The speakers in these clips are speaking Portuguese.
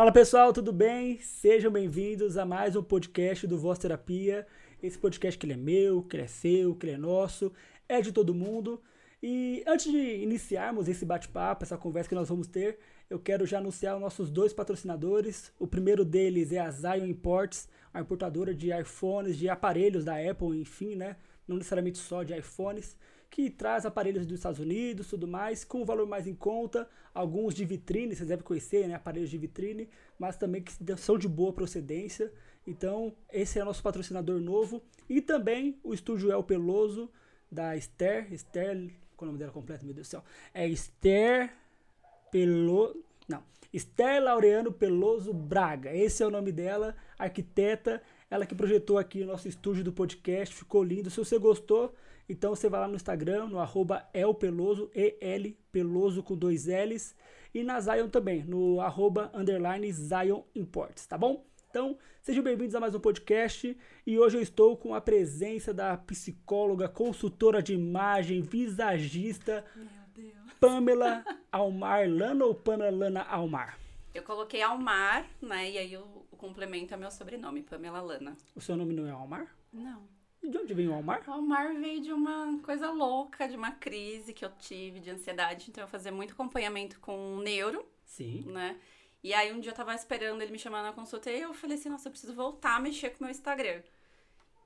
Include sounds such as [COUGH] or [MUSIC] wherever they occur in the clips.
Fala pessoal, tudo bem? Sejam bem-vindos a mais um podcast do Voz Terapia. Esse podcast que ele é meu, que ele é seu, que ele é nosso, é de todo mundo. E antes de iniciarmos esse bate-papo, essa conversa que nós vamos ter, eu quero já anunciar os nossos dois patrocinadores. O primeiro deles é a Zion Imports, a importadora de iPhones, de aparelhos da Apple, enfim, né? Não necessariamente só de iPhones que traz aparelhos dos Estados Unidos, tudo mais, com um valor mais em conta, alguns de vitrine, vocês devem conhecer, né, aparelhos de vitrine, mas também que são de boa procedência. Então, esse é o nosso patrocinador novo e também o estúdio El Peloso da Esther, Esther, qual é o nome dela completo, meu Deus do céu? É Esther Peloso, não, Esther Laureano Peloso Braga. Esse é o nome dela, arquiteta, ela que projetou aqui o nosso estúdio do podcast, ficou lindo. Se você gostou, então você vai lá no Instagram, no arroba elpeloso, E-L, Peloso com dois L's. E na Zion também, no arroba underline Zion Imports, tá bom? Então, sejam bem-vindos a mais um podcast. E hoje eu estou com a presença da psicóloga, consultora de imagem, visagista, Pamela [LAUGHS] Almar Lana ou Pamela Lana Almar? Eu coloquei Almar, né? E aí o, o complemento é meu sobrenome, Pamela Lana. O seu nome não é Almar? Não. E de onde vem o Almar? O Almar veio de uma coisa louca, de uma crise que eu tive de ansiedade. Então eu fazia muito acompanhamento com o neuro. Sim. Né? E aí um dia eu tava esperando ele me chamar na consulta e eu falei assim, nossa, eu preciso voltar a mexer com o meu Instagram.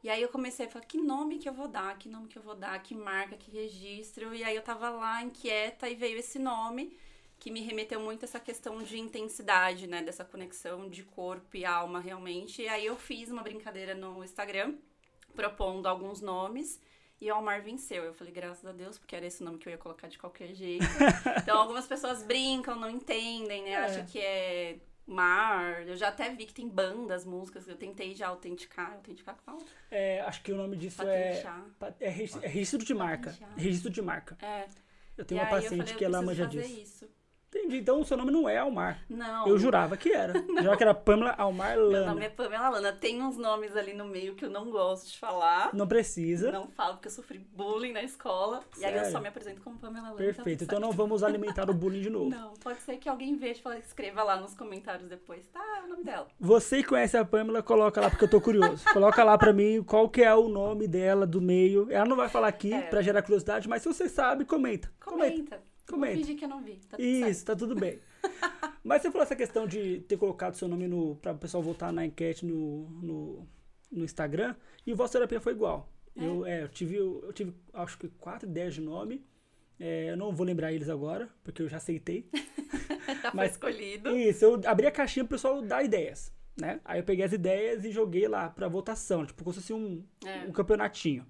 E aí eu comecei a falar, que nome que eu vou dar? Que nome que eu vou dar? Que marca? Que registro? E aí eu tava lá inquieta e veio esse nome que me remeteu muito a essa questão de intensidade, né? Dessa conexão de corpo e alma realmente. E aí eu fiz uma brincadeira no Instagram propondo alguns nomes. E o Almar venceu. Eu falei, graças a Deus, porque era esse nome que eu ia colocar de qualquer jeito. [LAUGHS] então, algumas pessoas brincam, não entendem, né? É. Acham que é mar. Eu já até vi que tem bandas, músicas. Eu tentei já autenticar. Autenticar qual? É, acho que o nome disso é, é, é registro de marca. Registro de marca. É. Eu tenho e uma paciente falei, que ela manja disso. Isso. Entendi. Então o seu nome não é Almar. Não. Eu jurava que era. [LAUGHS] Eu jurava que era Pamela Almar Lana. Meu nome é Pamela Lana. Tem uns nomes ali no meio que eu não gosto de falar. Não precisa. Não falo porque eu sofri bullying na escola. Sério? E aí eu só me apresento como Pamela Lana. Perfeito. Então, então não vamos alimentar o bullying de [LAUGHS] novo. Não. Pode ser que alguém veja e escreva lá nos comentários depois. Tá, é o nome dela. Você que conhece a Pamela, coloca lá porque eu tô curioso. coloca lá pra mim qual que é o nome dela do meio. Ela não vai falar aqui é. pra gerar curiosidade, mas se você sabe, comenta. Comenta. comenta. Comenta. Vou fingir que eu não vi. Tá Isso, certo. tá tudo bem. [LAUGHS] Mas você falou essa questão de ter colocado seu nome no. para o pessoal votar na enquete no, no, no Instagram. E o Voz Terapia foi igual. É? Eu, é, eu, tive, eu tive, acho que quatro ideias de nome. É, eu não vou lembrar eles agora, porque eu já aceitei. [LAUGHS] já Mas, escolhido. Isso, eu abri a caixinha pro pessoal dar ideias. Né? Aí eu peguei as ideias e joguei lá pra votação, tipo, como se fosse um, é. um campeonatinho.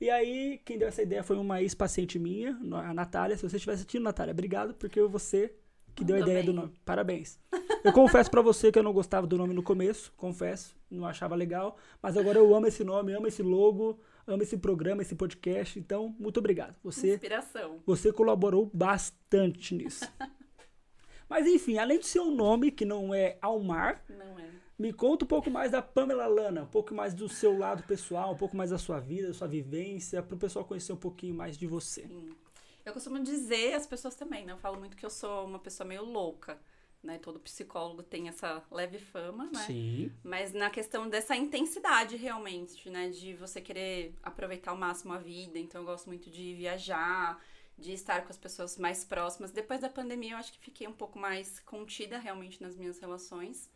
E aí, quem deu essa ideia foi uma ex-paciente minha, a Natália. Se você estiver assistindo, Natália, obrigado, porque você que deu a ideia bem. do nome. Parabéns. Eu confesso para você que eu não gostava do nome no começo, confesso, não achava legal, mas agora eu amo esse nome, amo esse logo, amo esse programa, esse podcast, então muito obrigado. Você Inspiração. Você colaborou bastante nisso. [LAUGHS] mas enfim, além do seu nome, que não é Almar, não é. Me conta um pouco mais da Pamela Lana, um pouco mais do seu lado pessoal, um pouco mais da sua vida, da sua vivência, para o pessoal conhecer um pouquinho mais de você. Sim. Eu costumo dizer, as pessoas também, né? Eu falo muito que eu sou uma pessoa meio louca, né? Todo psicólogo tem essa leve fama, né? Sim. Mas na questão dessa intensidade realmente, né? De você querer aproveitar ao máximo a vida. Então eu gosto muito de viajar, de estar com as pessoas mais próximas. Depois da pandemia eu acho que fiquei um pouco mais contida realmente nas minhas relações.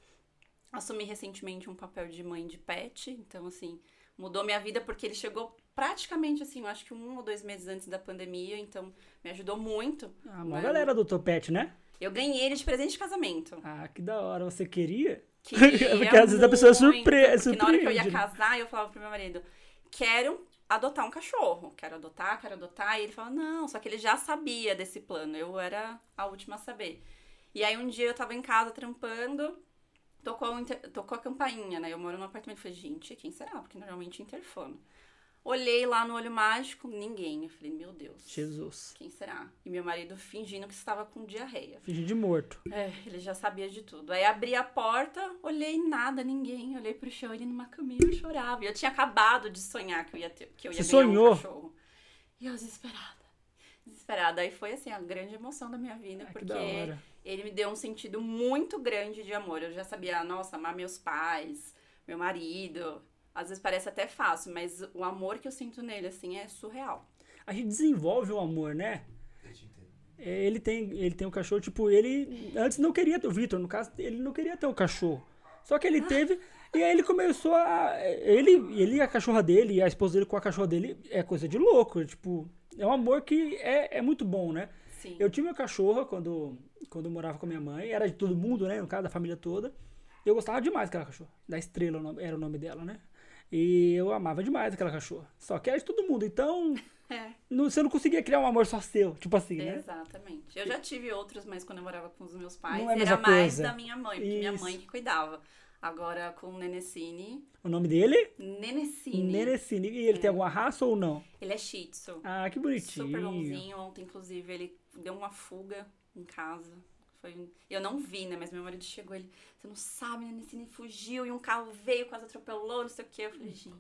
Assumi recentemente um papel de mãe de pet, então assim, mudou minha vida porque ele chegou praticamente assim, eu acho que um ou dois meses antes da pandemia, então me ajudou muito. Ah, uma galera do Topete, né? Eu ganhei ele de presente de casamento. Ah, que da hora. Você queria? Queria [LAUGHS] porque às vezes a pessoa é surpresa. Porque na hora que eu ia casar, eu falava pro meu marido, quero adotar um cachorro. Quero adotar, quero adotar. E ele falou, não, só que ele já sabia desse plano. Eu era a última a saber. E aí um dia eu tava em casa trampando, tocou, tocou a campainha, né? Eu moro num apartamento. Falei, gente, quem será? Porque normalmente interfono. Olhei lá no olho mágico, ninguém. Eu falei, meu Deus. Jesus. Quem será? E meu marido fingindo que estava com diarreia. Fingindo de morto. É, ele já sabia de tudo. Aí abri a porta, olhei nada, ninguém. Olhei pro chão, ele numa caminha e chorava. E eu tinha acabado de sonhar que eu ia, ter, que eu ia Você sonhou? um cachorro. E eu desesperada. desesperada. Aí foi assim, a grande emoção da minha vida, Ah, que porque. Ele me deu um sentido muito grande de amor. Eu já sabia, nossa, amar meus pais, meu marido. Às vezes parece até fácil, mas o amor que eu sinto nele, assim, é surreal. A gente desenvolve o amor, né? Eu te entendo. É, Ele tem, ele tem um cachorro, tipo, ele antes não queria ter, o Vitor, no caso, ele não queria ter o cachorro. Só que ele teve, e aí ele começou a. Ele, ele e a cachorra dele, e a esposa dele com a cachorra dele, é coisa de louco. Tipo, é um amor que é, é muito bom, né? Sim. Eu tinha uma cachorra quando, quando eu morava com a minha mãe, era de todo mundo, né? No caso, da família toda. Eu gostava demais daquela cachorra. Da Estrela era o nome dela, né? E eu amava demais aquela cachorra. Só que era de todo mundo, então [LAUGHS] É, não- você não conseguia criar um amor só seu, tipo assim, né? exatamente. Eu já tive outros, mas quando eu morava com os meus pais, é era mais da minha mãe, porque minha Isso. mãe que cuidava. Agora com o Nenecine. O nome dele? Nenecine. Nenecine. E ele tem alguma raça ou não? Ele é shih tzu. Ah, que bonitinho. Super bonzinho. Ontem, inclusive, ele deu uma fuga em casa. Foi... Eu não vi, né? Mas meu marido chegou, ele... Você não sabe, Nenecine fugiu e um carro veio, quase atropelou, não sei o quê. Eu falei, gente...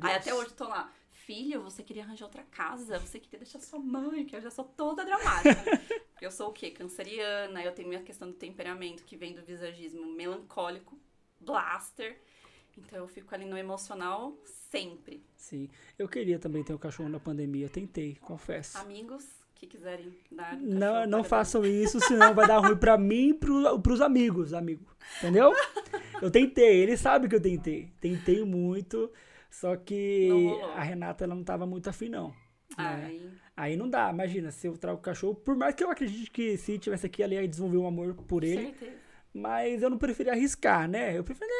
Aí até hoje eu tô lá, filho, você queria arranjar outra casa, você queria deixar sua mãe, que eu já sou toda dramática. [LAUGHS] Eu sou o quê? Canceriana, eu tenho minha questão do temperamento que vem do visagismo melancólico, blaster. Então eu fico ali no emocional sempre. Sim. Eu queria também ter um cachorro na pandemia. Tentei, confesso. Amigos que quiserem dar. um Não, não para façam isso, senão vai dar ruim pra [LAUGHS] mim e pro, pros amigos, amigo. Entendeu? Eu tentei, ele sabe que eu tentei. Tentei muito, só que a Renata ela não tava muito afim, não. dar. né? Aí não dá, imagina, se eu trago o cachorro, por mais que eu acredite que se tivesse aqui, ela ia desenvolver um amor por ele, certeza. mas eu não preferia arriscar, né? Eu preferia,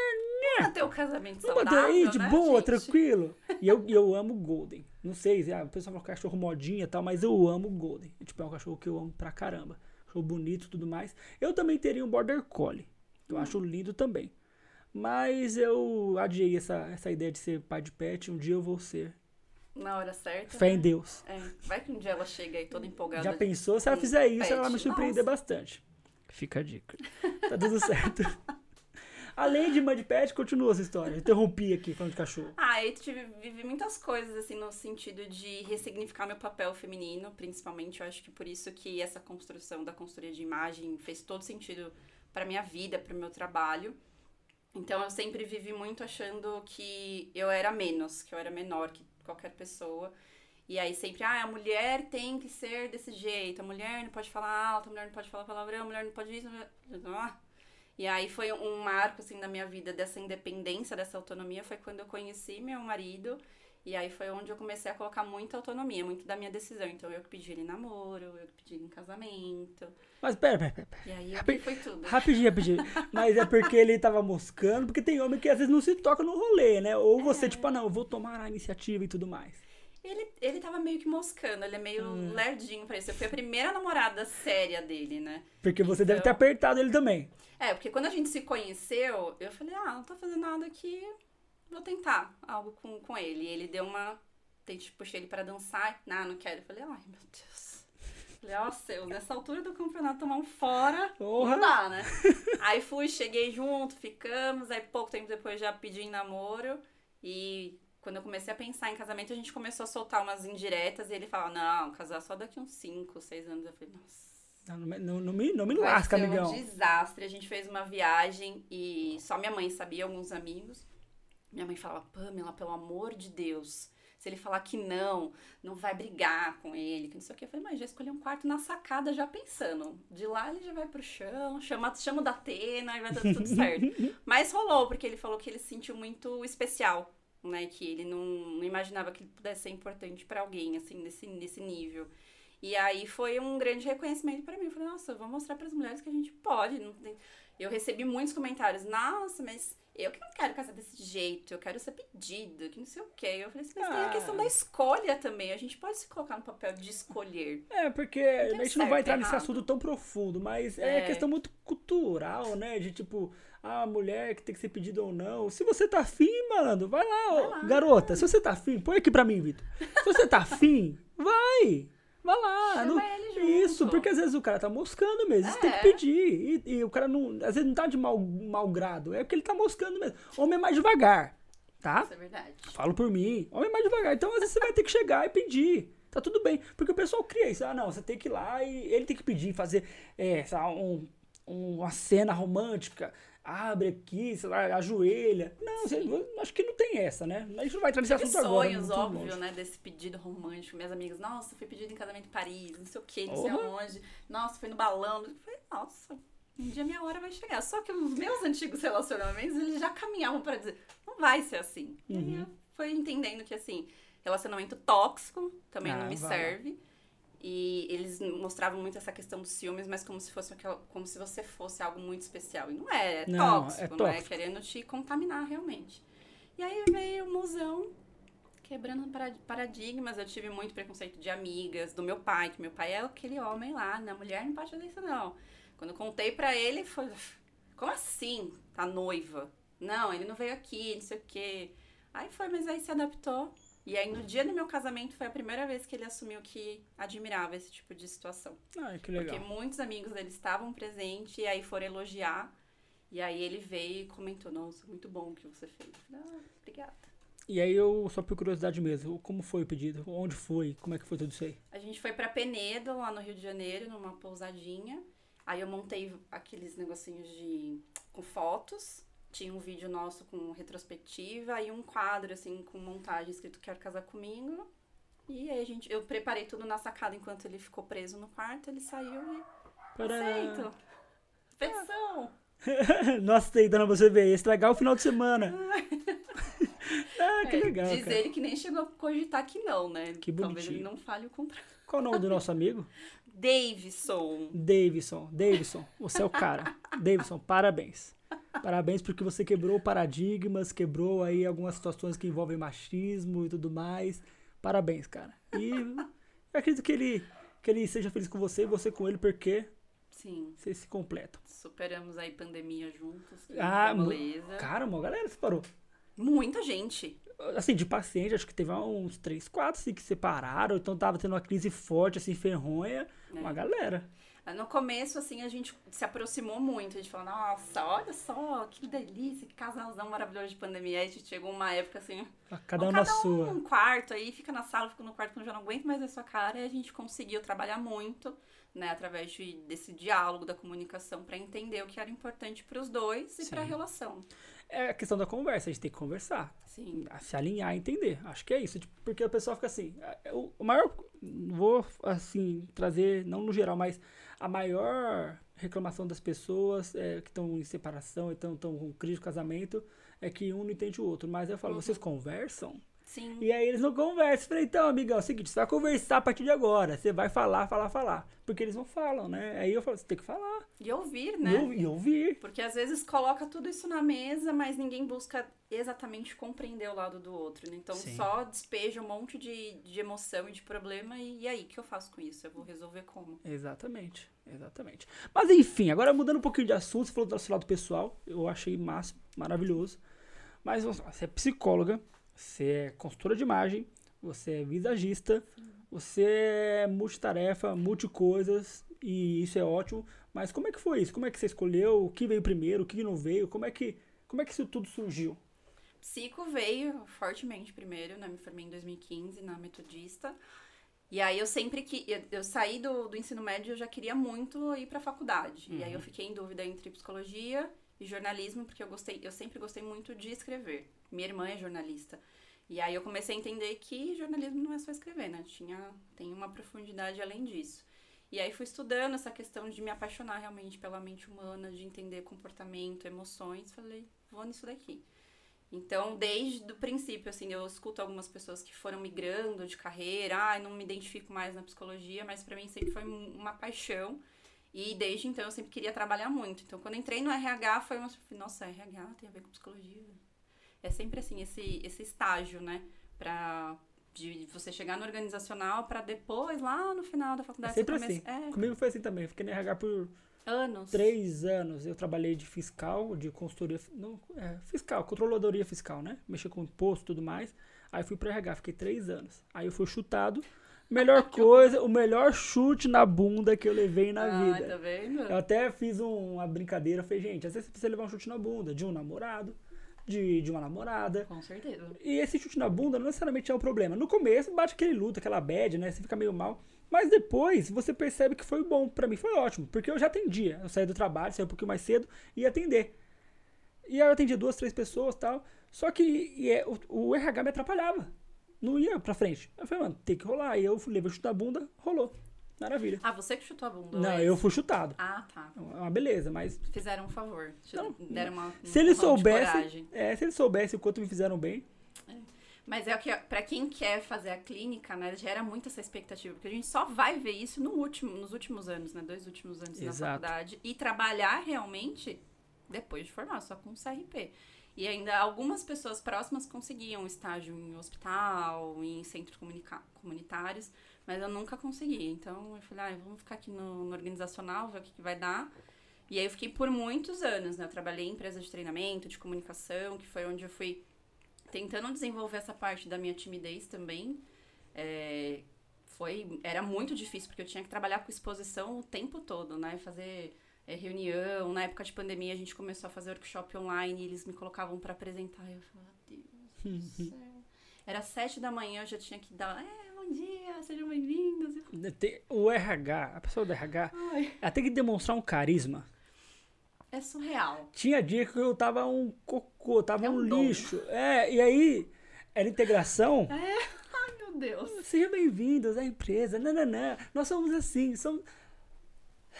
Manter o casamento saudável, aí, de né, boa, gente? tranquilo. E eu, eu amo Golden. Não sei, se ah, o pessoal fala cachorro modinha e tal, mas eu amo Golden. Tipo, é um cachorro que eu amo pra caramba. Cachorro bonito e tudo mais. Eu também teria um Border Collie. Eu acho lindo também. Mas eu adiei essa, essa ideia de ser pai de pet. Um dia eu vou ser. Na hora certa. Fé né? em Deus. É, vai que um dia ela chega aí toda empolgada. Já pensou? Se ela fizer isso, pet. ela vai me surpreender Nossa. bastante. Fica a dica. Tá tudo certo. [LAUGHS] Além de pet, continua essa história. Eu interrompi aqui falando de cachorro. Ah, eu tive, vivi muitas coisas, assim, no sentido de ressignificar meu papel feminino, principalmente. Eu acho que por isso que essa construção da consultoria de imagem fez todo sentido para minha vida, para o meu trabalho. Então, eu sempre vivi muito achando que eu era menos, que eu era menor que qualquer pessoa. E aí sempre, ah, a mulher tem que ser desse jeito, a mulher não pode falar alto, a mulher não pode falar palavrão, a mulher não pode isso. mulher- Ah. E aí foi um marco, assim, na minha vida dessa independência, dessa autonomia, foi quando eu conheci meu marido. E aí foi onde eu comecei a colocar muita autonomia, muito da minha decisão. Então eu que pedi ele namoro, eu que pedi ele em casamento. Mas pera, pera, pera. E aí Rapi- foi tudo. Rapidinho, rapidinho. Mas é porque ele tava moscando, porque tem homem que às vezes não se toca no rolê, né? Ou você, tipo, ah, não, eu vou tomar a iniciativa e tudo mais. Ele, ele tava meio que moscando, ele é meio Hum. lerdinho pra isso. Eu fui a primeira namorada séria dele, né? Porque você deve ter Então- apertado ele também. É, porque quando a gente se conheceu, eu falei, ah, não tô fazendo nada aqui, vou tentar algo com, com ele. E ele deu uma. Tente, puxei ele pra dançar, não, não quero. Eu falei, ai, meu Deus. Falei, ó, seu, nessa altura do campeonato tomar um fora, Porra. não dá, né? [LAUGHS] aí fui, cheguei junto, ficamos, aí pouco tempo depois já pedi namoro. E quando eu comecei a pensar em casamento, a gente começou a soltar umas indiretas e ele falava, não, casar só daqui uns 5, 6 anos. Eu falei, nossa. Não, não, me- não, não me, não me Vai lasca, ser amigão. um desastre. A gente fez uma viagem e só minha mãe sabia, alguns amigos. Minha mãe falava, Pamela, pelo amor de Deus, se ele falar que não, não vai brigar com ele, que não sei o que. Eu falei, mas já escolhi um quarto na sacada, já pensando. De lá ele já vai pro chão, chama, chama o da Atena e vai dar tudo certo. [LAUGHS] mas rolou, porque ele falou que ele se sentiu muito especial, né? Que ele não, não imaginava que ele pudesse ser importante pra alguém, assim, nesse, nesse nível. E aí foi um grande reconhecimento pra mim. Eu falei, nossa, eu vou mostrar pras mulheres que a gente pode. tem- Eu recebi muitos comentários, nossa, mas eu que não quero casar desse jeito, eu quero ser pedido, que não sei o quê. Eu falei assim, mas tem Ah. a questão da escolha também. A gente pode se colocar no papel de escolher. É, porque tem a gente não vai entrar nesse errado. assunto tão profundo, mas é, É. questão muito cultural, né? De tipo, a mulher que tem que ser pedida ou não. Se você tá afim, mano, vai lá, ó. lá. garota. Se você tá afim, põe aqui pra mim, Vitor. Se você tá afim, vai. Vai lá. Não-. Isso, porque às vezes o cara tá moscando mesmo. Você tem que É. pedir. E, e o cara não. Às vezes não tá de mau, mau grado. É porque ele tá moscando mesmo. Homem é mais devagar, tá? Isso é verdade. Falo por mim. Homem é mais devagar. Então às vezes você vai ter que chegar e pedir. Tá tudo bem. Porque o pessoal cria isso. Ah, não, você tem que ir lá e ele tem que pedir, fazer é, um, uma cena romântica abre aqui, sei lá, ajoelha. Não, acho que não tem essa, né? A gente não vai entrar nesse assunto sonhos, agora. sonhos, óbvio, né? Desse pedido romântico. Minhas amigas, nossa, foi pedido em casamento em Paris, não sei o quê, não uhum. sei aonde. Nossa, foi no balão. Eu falei, nossa, um dia minha hora vai chegar. Só que os meus antigos relacionamentos, eles já caminhavam para dizer, não vai ser assim. Uhum. E aí eu fui entendendo que, assim, relacionamento tóxico também ah, não me vai. serve. E eles mostravam muito essa questão dos ciúmes, mas como se fosse como se você fosse algo muito especial. E não é, é não, tóxico, é tóxico, não é querendo te contaminar realmente. E aí veio o musão quebrando paradigmas. Eu tive muito preconceito de amigas, do meu pai, que meu pai é aquele homem lá, na mulher não pode fazer isso não. Quando eu contei pra ele, foi, como assim? Tá noiva? Não, ele não veio aqui, não sei o quê. Aí foi, mas aí se adaptou. E aí, no dia do meu casamento, foi a primeira vez que ele assumiu que admirava esse tipo de situação. Ah, que legal. Porque muitos amigos dele estavam presentes e aí foram elogiar. E aí ele veio e comentou, nossa, muito bom o que você fez. Ah, obrigada. E aí eu, só por curiosidade mesmo, como foi o pedido? Onde foi? Como é que foi tudo isso aí? A gente foi para Penedo, lá no Rio de Janeiro, numa pousadinha. Aí eu montei aqueles negocinhos de com fotos tinha um vídeo nosso com retrospectiva e um quadro, assim, com montagem escrito Quero Casar Comigo. E aí a gente, eu preparei tudo na sacada enquanto ele ficou preso no quarto, ele saiu e. Aceito! Pensão! não aceitando você ver, estragar o final de semana. [LAUGHS] ah, que é, legal. Diz cara. ele que nem chegou a cogitar que não, né? Que bonitinho. Talvez ele não fale o contrário. Qual o nome do nosso amigo? [LAUGHS] Davidson. Davidson, Davidson, você é o cara. [LAUGHS] Davidson, parabéns. Parabéns porque você quebrou paradigmas, quebrou aí algumas situações que envolvem machismo e tudo mais. Parabéns, cara. E eu acredito que ele, que ele seja feliz com você e você com ele, porque Sim. vocês se completam. Superamos aí pandemia juntos. Ah, beleza. Cara, uma galera separou. Muita gente. Assim, de paciente, acho que teve uns 3, 4 assim, que separaram, então tava tendo uma crise forte, assim, ferronha. É. Uma galera. No começo, assim, a gente se aproximou muito. A gente falou, nossa, olha só, que delícia, que casalzão maravilhoso de pandemia. Aí a gente chegou uma época assim. Cada um na um sua. um quarto, aí fica na sala, fica no quarto quando já não aguento mais a sua cara. E a gente conseguiu trabalhar muito, né, através de, desse diálogo, da comunicação, para entender o que era importante para os dois e para a relação. É a questão da conversa, a gente tem que conversar. Sim. Se alinhar, entender. Acho que é isso. Tipo, porque o pessoal fica assim. O maior. Vou, assim, trazer, não no geral, mas a maior reclamação das pessoas é, que estão em separação, estão com crise de casamento, é que um não entende o outro. Mas eu falo, uhum. vocês conversam? Sim. E aí eles não conversam. falei, então, amigão, é o seguinte, você vai conversar a partir de agora. Você vai falar, falar, falar. Porque eles não falam, né? Aí eu falo, você tem que falar. E ouvir, né? E, e ouvir. Porque às vezes coloca tudo isso na mesa, mas ninguém busca exatamente compreender o lado do outro, né? Então Sim. só despeja um monte de, de emoção e de problema. E, e aí, o que eu faço com isso? Eu vou resolver como? Exatamente, exatamente. Mas enfim, agora mudando um pouquinho de assunto, você falou do seu lado pessoal. Eu achei máximo, maravilhoso. Mas você é psicóloga você é consultora de imagem, você é visagista, Sim. você é multitarefa, multicoisas, e isso é ótimo. Mas como é que foi isso? Como é que você escolheu? O que veio primeiro? O que não veio? Como é que, como é que isso tudo surgiu? Psico veio fortemente primeiro, né? Me formei em 2015 na Metodista. E aí eu sempre que eu, eu saí do, do ensino médio, eu já queria muito ir para faculdade. Uhum. E aí eu uhum. fiquei em dúvida entre psicologia e jornalismo, porque eu gostei, eu sempre gostei muito de escrever. Minha irmã é jornalista. E aí eu comecei a entender que jornalismo não é só escrever, né? Tinha, tem uma profundidade além disso. E aí fui estudando essa questão de me apaixonar realmente pela mente humana, de entender comportamento, emoções. Falei, vou nisso daqui. Então, desde o princípio, assim, eu escuto algumas pessoas que foram migrando de carreira, ah, não me identifico mais na psicologia, mas para mim sempre foi uma paixão. E desde então eu sempre queria trabalhar muito. Então, quando entrei no RH, foi uma. Nossa, RH tem a ver com psicologia é sempre assim, esse, esse estágio, né? Pra, de você chegar no organizacional para depois, lá no final da faculdade... É sempre assim. É. Comigo foi assim também. Fiquei no RH por... Anos. Três anos. Eu trabalhei de fiscal, de consultoria... Não, é, fiscal, controladoria fiscal, né? Mexer com imposto e tudo mais. Aí fui pro RH, fiquei três anos. Aí eu fui chutado... Melhor coisa, o melhor chute na bunda que eu levei na ah, vida. Tá vendo? Eu até fiz um, uma brincadeira, falei, gente, às vezes você precisa levar um chute na bunda de um namorado, de, de uma namorada. Com certeza. E esse chute na bunda não necessariamente é um problema. No começo, bate aquele luto, aquela bad, né? Você fica meio mal. Mas depois você percebe que foi bom. Pra mim foi ótimo. Porque eu já atendia. Eu saí do trabalho, saí um pouquinho mais cedo e ia atender. E aí eu atendi duas, três pessoas tal. Só que e é, o, o RH me atrapalhava. Não ia pra frente. Eu falei, mano, tem que rolar. E eu fui, levei o chute na bunda, rolou. Maravilha. Ah, você que chutou a bunda? Não, é eu fui chutado. Ah, tá. É uma beleza, mas Fizeram um favor. Não, deram uma. se um ele soubesse, é, se ele soubesse o quanto me fizeram bem, Mas é o que, pra quem quer fazer a clínica, né, gera muito essa expectativa, porque a gente só vai ver isso no último, nos últimos anos, né, dois últimos anos na Exato. faculdade, e trabalhar realmente depois de formar, só com CRP. E ainda algumas pessoas próximas conseguiam estágio em hospital, em centros comunitários, mas eu nunca consegui. Então eu falei, ah, vamos ficar aqui no, no organizacional, ver o que, que vai dar. E aí eu fiquei por muitos anos, né? Eu trabalhei em empresa de treinamento, de comunicação, que foi onde eu fui tentando desenvolver essa parte da minha timidez também. É, foi, era muito difícil, porque eu tinha que trabalhar com exposição o tempo todo, né? Fazer é, reunião. Na época de pandemia, a gente começou a fazer workshop online e eles me colocavam para apresentar. Eu falava, Deus do [LAUGHS] céu. Era sete da manhã, eu já tinha que dar, é, bom dia, sejam bem-vindos. O RH, a pessoa do RH, Ai, ela tem que demonstrar um carisma. é surreal. Tinha dia que eu tava um cocô, tava É um, um lixo. É, e aí era integração. [LAUGHS] Ai, meu Deus. Sejam bem-vindos à empresa. Não, não, não. Nós somos assim, somos.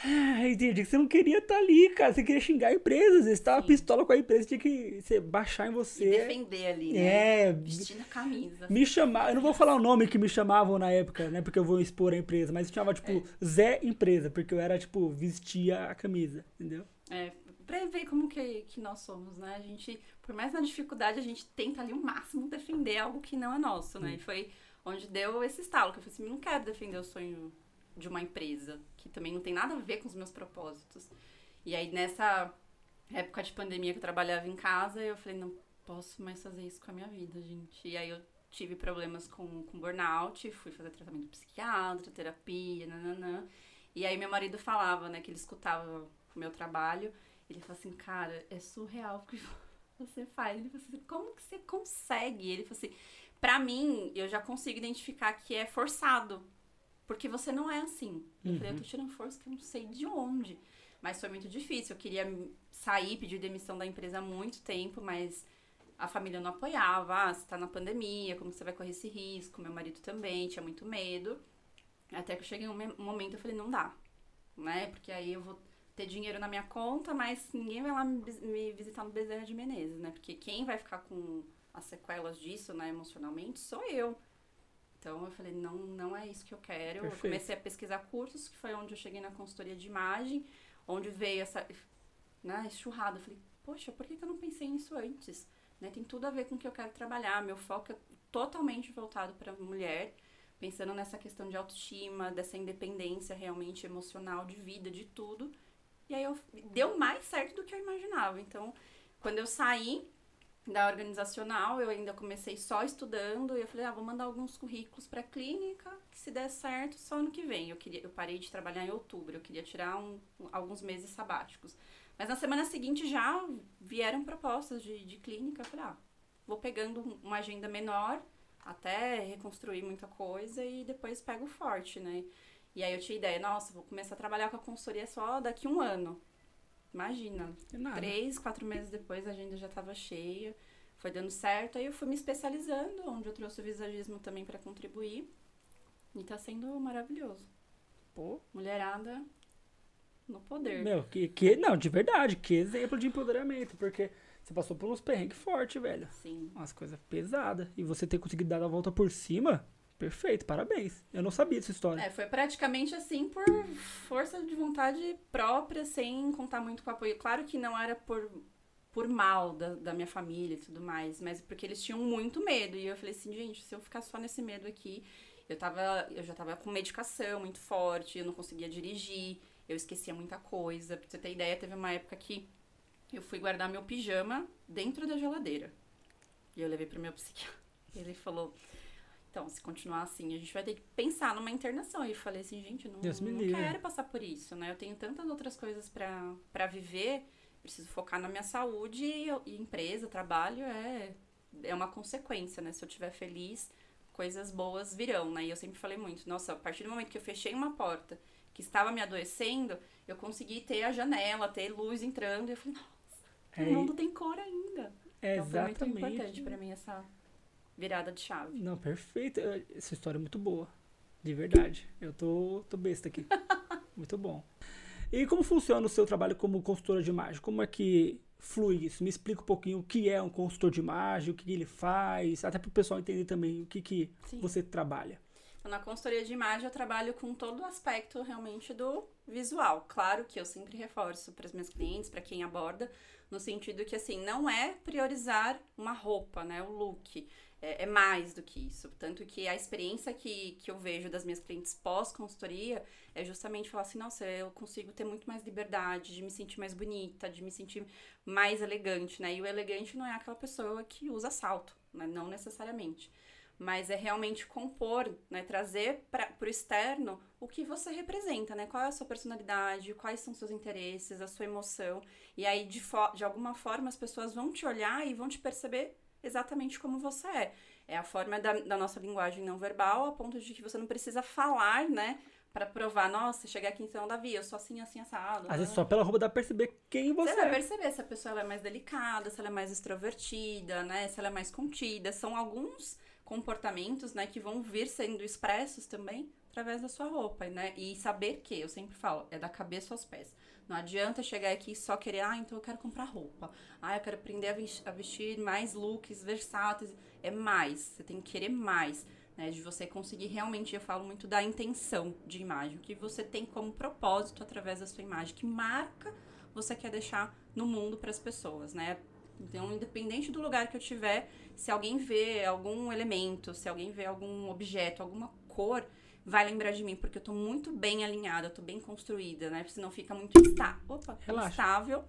Ah, entendi que você não queria estar ali, cara. Você queria xingar a empresa. Você estava Sim. pistola com a empresa, tinha que você baixar em E você. defender ali, né? É, Vestindo a camisa. me chamar, eu não vou falar o nome que me chamavam na época, né? Porque eu vou expor a empresa, mas chamava tipo É. Zé Empresa, porque eu era tipo vestia a camisa, entendeu? É, pra ver como que, que nós somos, né? A gente, por mais na dificuldade, a gente tenta ali o máximo defender algo que não é nosso, né? E foi onde deu esse estalo, que eu falei assim, não quero defender o sonho de uma empresa, que também não tem nada a ver com os meus propósitos. E aí, nessa época de pandemia que eu trabalhava em casa, eu falei, não posso mais fazer isso com a minha vida, gente. E aí eu tive problemas com, com burnout, fui fazer tratamento psiquiatra, terapia, nananã. E aí meu marido falava, né, que ele escutava o meu trabalho, ele falou assim, cara, é surreal o que [LAUGHS] você faz. Ele falou assim, como que você consegue? Ele falou assim, pra mim, eu já consigo identificar que é forçado. Porque você não é assim. Eu falei, eu tô tirando força que eu não sei de onde. Mas foi muito difícil. Eu queria sair, pedir demissão da empresa há muito tempo, mas a família não apoiava. Ah, você tá na pandemia, como você vai correr esse risco? Meu marido também tinha muito medo. Até que eu cheguei um me- momento eu falei, não dá. Né? Porque aí eu vou ter dinheiro na minha conta, mas ninguém vai lá me visitar no Bezerra de Menezes, né? Porque quem vai ficar com as sequelas disso, né, emocionalmente, sou eu. Então eu falei, não, não é isso que eu quero. Eu Perfeito. comecei a pesquisar cursos, que foi onde eu cheguei na consultoria de imagem, onde veio essa né, enxurrada. Eu falei, poxa, por que, que eu não pensei nisso antes? Né, tem tudo a ver com o que eu quero trabalhar. Meu foco é totalmente voltado para mulher, pensando nessa questão de autoestima, dessa independência realmente emocional, de vida, de tudo. E aí eu, deu mais certo do que eu imaginava. Então, quando eu saí da organizacional, eu ainda comecei só estudando e eu falei, ah, vou mandar alguns currículos para clínica, que se der certo, só ano que vem. Eu queria, eu parei de trabalhar em outubro, eu queria tirar um- alguns meses sabáticos. Mas na semana seguinte já vieram propostas de, de clínica, eu falei, ah, vou pegando um- uma agenda menor até reconstruir muita coisa e depois pego forte, né? E aí eu tinha ideia, nossa, vou começar a trabalhar com a consultoria só daqui um ano. Imagina. Três, quatro meses depois a agenda já estava cheia, foi dando certo. Aí eu fui me especializando, onde eu trouxe o visagismo também para contribuir. E tá sendo maravilhoso. Pô, Mulherada no poder. meu, que, que. Não, de verdade, que exemplo de empoderamento, porque você passou por uns perrengues fortes, velho. Sim. Umas coisas pesadas. E você ter conseguido dar a volta por cima, perfeito, parabéns. Eu não sabia dessa história. É, foi praticamente assim por força de vontade própria, sem contar muito com apoio. Claro que não era por, por mal da, da minha família e tudo mais, mas porque eles tinham muito medo. E eu falei assim, gente, se eu ficar só nesse medo aqui, eu, tava, eu já tava com medicação muito forte, eu não conseguia dirigir, eu esquecia muita coisa. Pra você ter ideia, teve uma época que eu fui guardar meu pijama dentro da geladeira. E eu levei pro meu psiquiatra. [LAUGHS] Ele falou, então, se continuar assim, a gente vai ter que pensar numa internação. E eu falei assim, gente, eu não, Deus não quero passar por isso, né? Eu tenho tantas outras coisas pra pra viver. Preciso focar na minha saúde e, eu- e empresa, trabalho é, é uma consequência, né? Se eu estiver feliz, coisas boas virão, né? E eu sempre falei muito, nossa, a partir do momento que eu fechei uma porta que estava me adoecendo, eu consegui ter a janela, ter luz entrando, e eu falei, nossa, É, o mundo tem cor ainda. é Então foi muito exatamente. importante pra mim essa virada de chave. Não, perfeito. Essa história é muito boa. De verdade. Eu tô, tô besta aqui. [LAUGHS] muito bom. E como funciona o seu trabalho como consultora de imagem? Como é que flui isso? Me explica um pouquinho o que é um consultor de imagem, o que ele faz, até para o pessoal entender também o que, que Sim. você trabalha. Então, na consultoria de imagem, eu trabalho com todo o aspecto realmente do visual. Claro que eu sempre reforço para os meus clientes, para quem aborda, no sentido que, assim, não é priorizar uma roupa, né? O look. É, é mais do que isso. Tanto que a experiência que, que eu vejo das minhas clientes pós-consultoria é justamente falar assim: nossa, eu consigo ter muito mais liberdade, de me sentir mais bonita, de me sentir mais elegante, né? E o elegante não é aquela pessoa que usa salto, né? Não necessariamente mas é realmente compor, né, trazer para o externo o que você representa, né, qual é a sua personalidade, quais são seus interesses, a sua emoção, e aí de, de alguma forma as pessoas vão te olhar e vão te perceber exatamente como você é. É a forma da, da nossa linguagem não verbal, a ponto de que você não precisa falar, né, para provar, nossa, cheguei aqui então, Davi, eu sou assim, assim, assado. Às vezes só pela roupa dá pra perceber quem você, Você vai é. perceber se a pessoa é mais delicada, se ela é mais extrovertida, né? Se ela é mais contida. São alguns comportamentos, né, que vão vir sendo expressos também através da sua roupa, né? E saber que, eu sempre falo, é da cabeça aos pés. Não adianta chegar aqui só querer, ah, então eu quero comprar roupa. Ah, eu quero aprender a vestir mais looks versáteis. É mais, você tem que querer mais, né? De você conseguir realmente, eu falo muito da intenção de imagem, o que você tem como propósito através da sua imagem, que marca você quer deixar no mundo para as pessoas, né? Então, independente do lugar que eu tiver, se alguém vê algum elemento, se alguém vê algum objeto, alguma cor, vai lembrar de mim, porque eu tô muito bem alinhada, eu tô bem construída, né? Senão fica muito insta Opa, Relaxa. instável.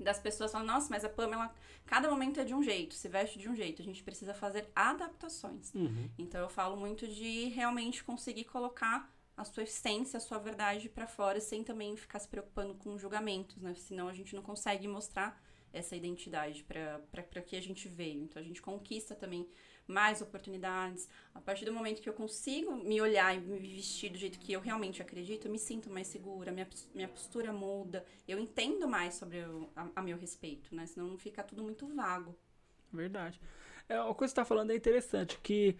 Das pessoas falam, nossa, mas a Pamela, cada momento é de um jeito, se veste de um jeito. A gente precisa fazer adaptações. Uhum. Então eu falo muito de realmente conseguir colocar a sua essência, a sua verdade pra fora, sem também ficar se preocupando com julgamentos, né? Senão a gente não consegue mostrar essa identidade para que a gente veio. Então a gente conquista também mais oportunidades. A partir do momento que eu consigo me olhar e me vestir do jeito que eu realmente acredito, eu me sinto mais segura, minha, minha postura muda, eu entendo mais sobre a, a meu respeito, né? Senão fica tudo muito vago. Verdade. É, uma coisa que você está falando é interessante, que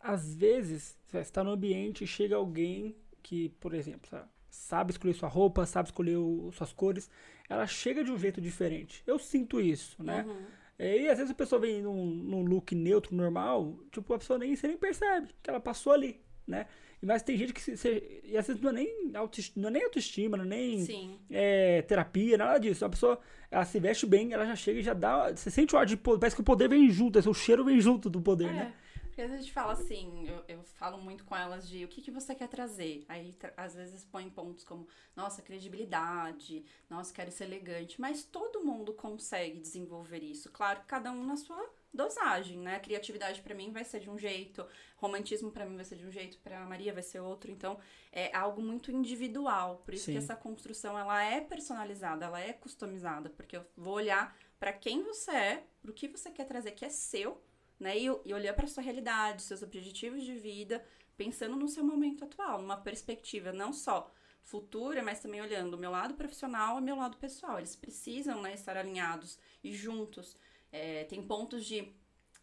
às vezes você está no ambiente e chega alguém que, por exemplo, sa- sabe escolher sua roupa, sabe escolher o- suas cores, ela chega de um jeito diferente. Eu sinto isso, né? Uhum. É, e às vezes a pessoa vem num, num look neutro, normal, tipo, a pessoa nem, você nem percebe que ela passou ali, né? Mas tem gente que se, se- e às vezes não é nem autoestima, não é nem, autoestima, não é nem é, terapia, nada disso. A pessoa, ela se veste bem, ela já chega e já dá. Você sente o ar de poder, parece que o poder vem junto, o cheiro vem junto do poder, né? Porque às vezes a gente fala assim, eu, eu falo muito com elas de o que, que você quer trazer. Aí tra- às vezes põe pontos como, nossa, credibilidade, nossa, quero ser elegante. Mas todo mundo consegue desenvolver isso. Claro que cada um na sua dosagem, né? Criatividade pra mim vai ser de um jeito, romantismo pra mim vai ser de um jeito, pra Maria vai ser outro. Então é algo muito individual. Por isso Sim. que essa construção ela é personalizada, ela é customizada, porque eu vou olhar pra quem você é, pro que você quer trazer que é seu né? E, e olhar para sua realidade, seus objetivos de vida, pensando no seu momento atual, numa perspectiva não só futura, mas também olhando o meu lado profissional e meu lado pessoal. Eles precisam né, estar alinhados e juntos. É, tem pontos de,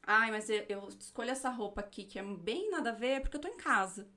ai, mas eu, eu escolho essa roupa aqui que é bem nada a ver porque eu tô em casa.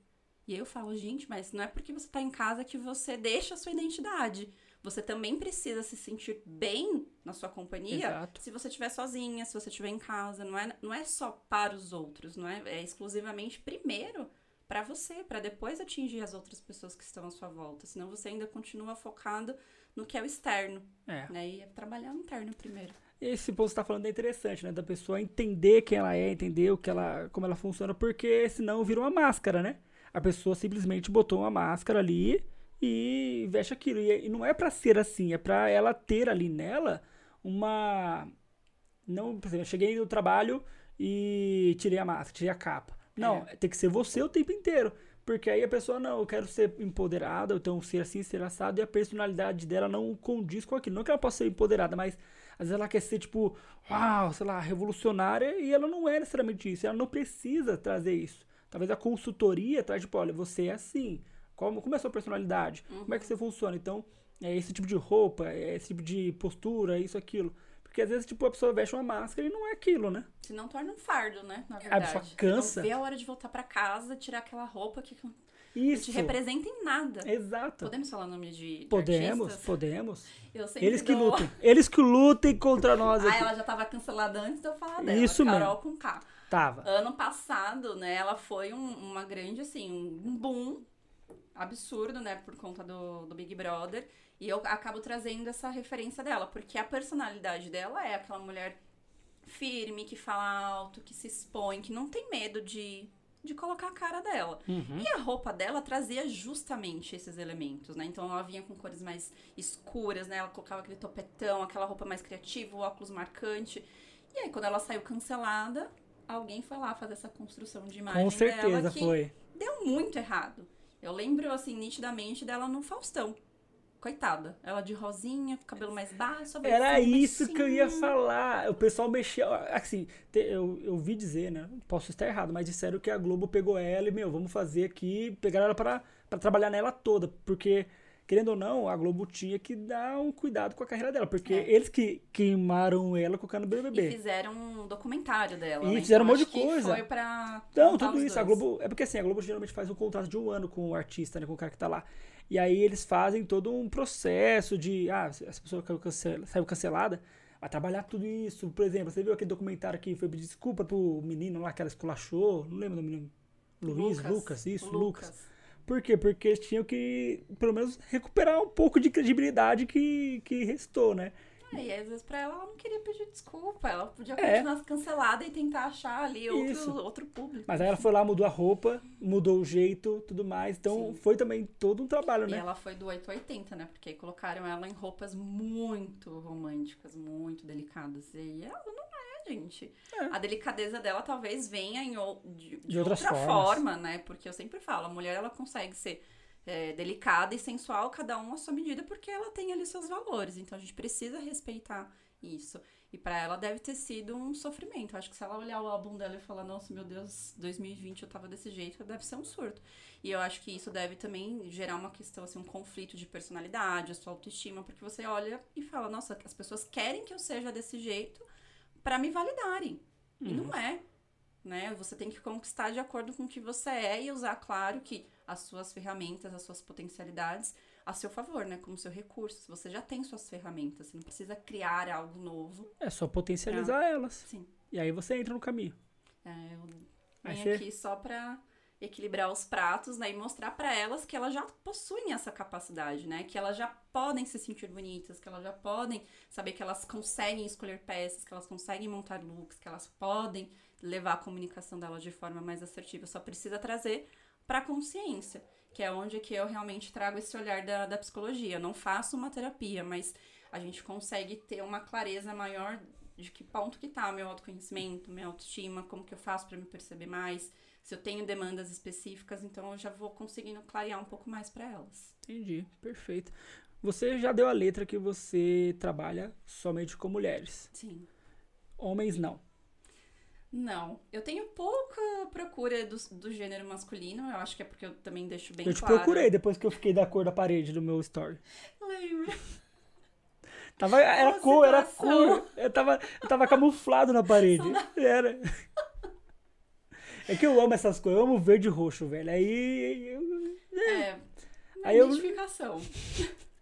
E aí eu falo, gente, mas não é porque você tá em casa que você deixa a sua identidade. Você também precisa se sentir bem na sua companhia Exato. se você estiver sozinha, se você estiver em casa. Não é, não é só para os outros, não é? É exclusivamente primeiro para você, para depois atingir as outras pessoas que estão à sua volta. Senão você ainda continua focado no que é o externo, É. né? E é trabalhar o interno primeiro. Esse ponto que você tá falando é interessante, né? Da pessoa entender quem ela é, entender o que ela, como ela funciona, porque senão vira uma máscara, né? A pessoa simplesmente botou uma máscara ali e veste aquilo. E, e não é pra ser assim, é pra ela ter ali nela uma. Não, por exemplo, eu cheguei no trabalho e tirei a máscara, tirei a capa. Não, tem que ser você o tempo inteiro. Porque aí a pessoa, não, eu quero ser empoderada, então ser assim, ser assado, e a personalidade dela não condiz com aquilo. Não que ela possa ser empoderada, mas às vezes ela quer ser, tipo, uau, sei lá, revolucionária, e ela não é necessariamente isso. Ela não precisa trazer isso. Talvez a consultoria traz, tipo, olha, você é assim. Como, como é a sua personalidade? Uhum. Como é que você funciona? Então, é esse tipo de roupa, é esse tipo de postura, é isso, aquilo. Porque às vezes, tipo, a pessoa veste uma máscara e não é aquilo, né? Se não torna um fardo, né? Na A verdade. pessoa cansa. Não vê a hora de voltar pra casa, tirar aquela roupa que não Isso. te representa em nada. Exato. Podemos falar nome de, de Podemos, artistas? podemos. Eles que dou- lutem. Eles que lutem contra nós Ah, aqui. ela já tava cancelada antes de eu falar dela. Isso Carol com K. Tava. Ano passado, né, ela foi um- uma grande, assim, um boom absurdo, né, por conta do, do Big Brother. E eu acabo trazendo essa referência dela, porque a personalidade dela é aquela mulher firme, que fala alto, que se expõe, que não tem medo de, de colocar a cara dela. Uhum. E a roupa dela trazia justamente esses elementos, né? Então ela vinha com cores mais escuras, né? Ela colocava aquele topetão, aquela roupa mais criativa, o óculos marcante. E aí, quando ela saiu cancelada, alguém foi lá fazer essa construção de imagem Com certeza dela que foi. deu muito errado. Eu lembro, assim, nitidamente dela no Faustão. Coitada. Ela de rosinha, cabelo mais baixo. Era isso que eu ia falar. O pessoal mexeu. Assim, eu, eu vi dizer, né? Posso estar errado, mas disseram que a Globo pegou ela e, meu, vamos fazer aqui. Pegaram ela pra, pra trabalhar nela toda. Porque, querendo ou não, a Globo tinha que dar um cuidado com a carreira dela. Porque É. eles que queimaram ela colocando no E BBB. fizeram um documentário dela. E né? fizeram um Então, monte de coisa. Foi pra. Então, tudo isso. A dois. Globo. É porque assim, a Globo geralmente faz um contrato de um ano com o artista, né? Com o cara que tá lá. E aí eles fazem todo um processo de. Ah, essa pessoa cancela- saiu cancelada, vai trabalhar tudo isso. Por exemplo, você viu aquele documentário que foi pedir desculpa pro menino lá que ela esculachou? Não lembro do menino. Luiz, Lucas, isso, Lucas. Por quê? Porque eles tinham que, pelo menos, recuperar um pouco de credibilidade que, que restou, né? É, e às vezes pra ela, ela não queria pedir desculpa. Ela podia É. continuar cancelada e tentar achar ali Isso. outro, outro público. Mas aí ela foi lá, mudou a roupa, mudou o jeito, tudo mais. Então Sim. foi também todo um trabalho, E né? ela foi do 880, né? Porque aí colocaram ela em roupas muito românticas, muito delicadas. E ela não é, gente. É. A delicadeza dela talvez venha em, ou- de, de outras outra formas. forma, né? Porque eu sempre falo, a mulher ela consegue ser é, delicada e sensual, cada um à sua medida, porque ela tem ali seus valores. Então a gente precisa respeitar isso. E pra ela deve ter sido um sofrimento. Eu acho que se ela olhar o álbum dela e falar, nossa, meu Deus, 2020 eu tava desse jeito, deve ser um surto. E eu acho que isso deve também gerar uma questão, assim, um conflito de personalidade, a sua autoestima, porque você olha e fala, nossa, as pessoas querem que eu seja desse jeito pra me validarem. E Uhum. não é. Né? Você tem que conquistar de acordo com o que você é e usar, claro, que as suas ferramentas, as suas potencialidades a seu favor, né? Como seu recurso. Você já tem suas ferramentas, você não precisa criar algo novo. É só potencializar elas. Sim. E aí você entra no caminho. É, eu você- aqui só pra equilibrar os pratos, né? E mostrar pra elas que elas já possuem essa capacidade, né? Que elas já podem se sentir bonitas, que elas já podem saber que elas conseguem escolher peças, que elas conseguem montar looks, que elas podem levar a comunicação delas de forma mais assertiva. Só precisa trazer pra consciência, que é onde que eu realmente trago esse olhar da, da psicologia. Não faço uma terapia, mas a gente consegue ter uma clareza maior de que ponto que tá meu autoconhecimento, minha autoestima, como que eu faço pra me perceber mais, se eu tenho demandas específicas, então eu já vou conseguindo clarear um pouco mais pra elas. Entendi, perfeito. Você já deu a letra que você trabalha somente com mulheres. Sim. Homens não. Não, eu tenho pouca procura do, do gênero masculino, eu acho que é porque eu também deixo bem eu te claro. procurei depois que eu fiquei da cor da parede do meu story. Lembra? Tava, era Uma cor, era cor. Eu tava, eu tava camuflado na parede. Era. É que eu amo essas cores, eu amo verde e roxo, velho. Aí. eu- É, uma Aí eu- identificação.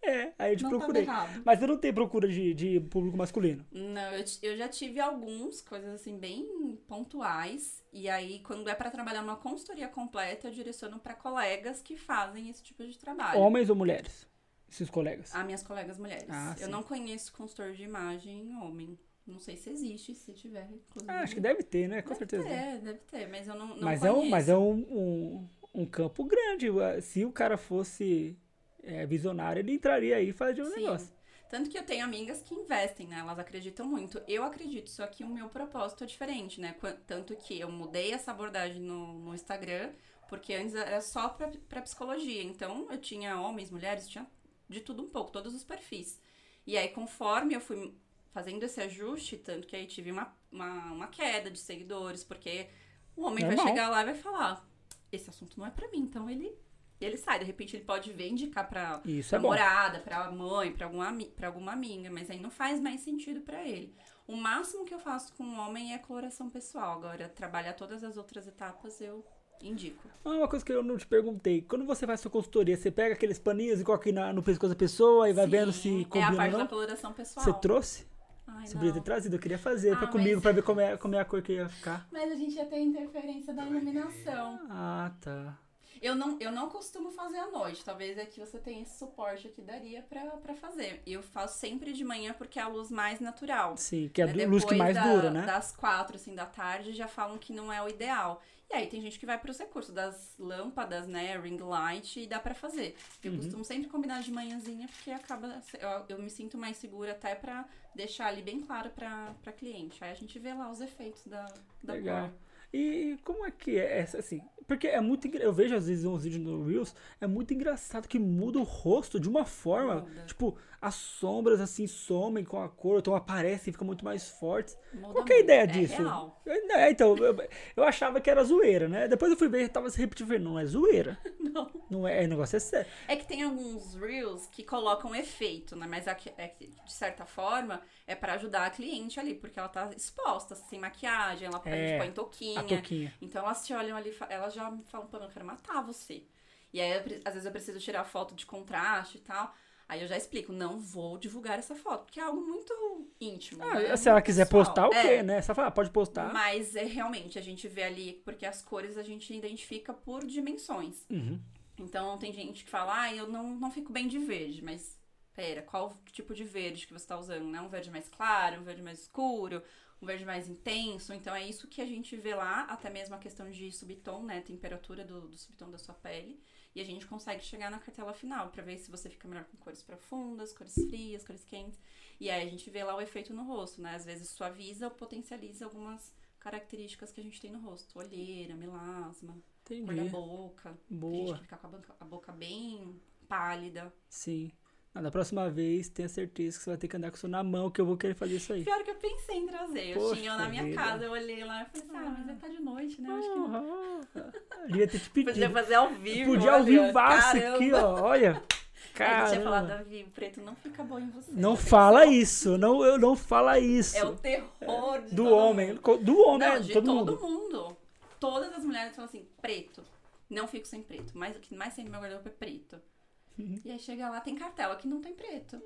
é, aí eu te Não tava procurei. Mas eu não tenho procura de, de público masculino. Não, eu, eu já tive alguns, coisas assim, bem pontuais. E aí, quando é pra trabalhar numa consultoria completa, eu direciono pra colegas que fazem esse tipo de trabalho. Homens ou mulheres? Esses colegas. Ah, minhas colegas mulheres. Ah, eu não conheço consultor de imagem homem. Não sei se existe, se tiver, inclusive. Ah, acho que deve ter, né? Com deve certeza. ter, deve ter, mas eu não, não mas, é um, conheço. mas é um, um, um campo grande. Se o cara fosse é, visionário, ele entraria aí e fazia um Sim. negócio. Tanto que eu tenho amigas que investem, né? Elas acreditam muito. Eu acredito, só que o meu propósito é diferente, né? Tanto que eu mudei essa abordagem no, no Instagram. Porque antes era só pra, pra psicologia. Então, eu tinha homens, mulheres, tinha de tudo um pouco, todos os perfis. E aí, conforme eu fui fazendo esse ajuste, tanto que aí tive uma, uma, uma queda de seguidores, porque o homem vai Normal. chegar lá e vai falar: esse assunto não é pra mim, então ele. Ele sai, de repente ele pode vir indicar pra Isso é pra bom. namorada, pra mãe, pra alguma, pra alguma amiga, mas aí não faz mais sentido pra ele. O máximo que eu faço com o homem é coloração pessoal. Agora, trabalhar todas as outras etapas eu indico. Ah, uma coisa que eu não te perguntei. Quando você faz sua consultoria, você pega aqueles paninhos e coloca aí na- no pescoço da pessoa e vai vendo se Sim, é combina a ou parte da não? coloração pessoal. Você trouxe? Ai, Você poderia não. ter trazido, eu queria fazer Ah, pra mas- comigo, pra ver como é, como é a cor que ia ficar. Mas a gente ia ter interferência da iluminação. Ah, tá. Eu não, eu não costumo fazer à noite. Talvez aqui você tenha esse suporte que daria pra, pra fazer. Eu faço sempre de manhã porque é a luz mais natural. Sim, que é a Né, luz que depois mais da- dura, né? Das quatro, assim, da tarde, já falam que não é o ideal. E aí tem gente que vai pros recursos das lâmpadas, né, ring light, e dá pra fazer. Eu Uhum. costumo sempre combinar de manhãzinha, porque acaba... Eu, eu me sinto mais segura até pra deixar ali bem claro pra, pra cliente. Aí a gente vê lá os efeitos da, da Legal. cor. E como é que é essa, assim? Porque é muito. Eu vejo às vezes uns vídeos no Reels, é muito engraçado que muda o rosto de uma forma. Muda. Tipo, as sombras assim somem com a cor, então aparecem e ficam muito mais fortes. Muda Qual que é a ideia muito. disso? É real. É, então, eu, eu achava que era zoeira, né? Depois eu fui ver, tava se repetindo, não é zoeira. [LAUGHS] Não. Não é, o negócio é sério. É que tem alguns reels que colocam efeito, né? Mas aqui- é que, de certa forma é pra ajudar a cliente ali, porque ela tá exposta, sem maquiagem, ela É, põe touquinha. A toquinha. Então elas te olham ali, elas já falam, pô, eu quero matar você. E aí, às vezes eu preciso tirar foto de contraste e tal. Aí eu já explico, não vou divulgar essa foto, porque é algo muito íntimo. Ah, né? se ela quiser pessoal. postar, ok, É, né? Você fala, ah, pode postar. Mas é realmente, a gente vê ali, porque as cores a gente identifica por dimensões. Uhum. Então tem gente que fala, ah, eu não, não fico bem de verde, mas pera, qual tipo de verde que você tá usando? Né? Um verde mais claro, um verde mais escuro, um verde mais intenso. Então é isso que a gente vê lá, até mesmo a questão de subtom, né? Temperatura do, do subtom da sua pele. E a gente consegue chegar na cartela final pra ver se você fica melhor com cores profundas, cores frias, cores quentes. E aí a gente vê lá o efeito no rosto, né? Às vezes suaviza ou potencializa algumas características que a gente tem no rosto. Olheira, melasma, cor da boca. Tem gente Boa. que fica com a boca, a boca bem pálida. Sim. Ah, da próxima vez, tenha certeza que você vai ter que andar com isso na mão, que eu vou querer fazer isso aí. Pior que eu pensei em trazer. Eu Poxa tinha na minha vida. casa, eu olhei lá e falei, ah, mas já tá de noite, né? Eu acho que não. Devia ter te [LAUGHS] Podia pedido. fazer ao vivo. Podia ao caramba. aqui, ó. Olha. [LAUGHS] Eu tinha falado, Cara. Davi, o preto não fica bom em você. Não fala isso. Não, eu não fala isso. É o terror Do homem. mundo. Do homem, Não, é, de todo, todo, mundo. mundo. Todas as mulheres falam assim, preto. Não fico sem preto. Mas o que mais tem no meu guarda-roupa é preto. Uhum. E aí chega lá, tem cartela que não tem preto.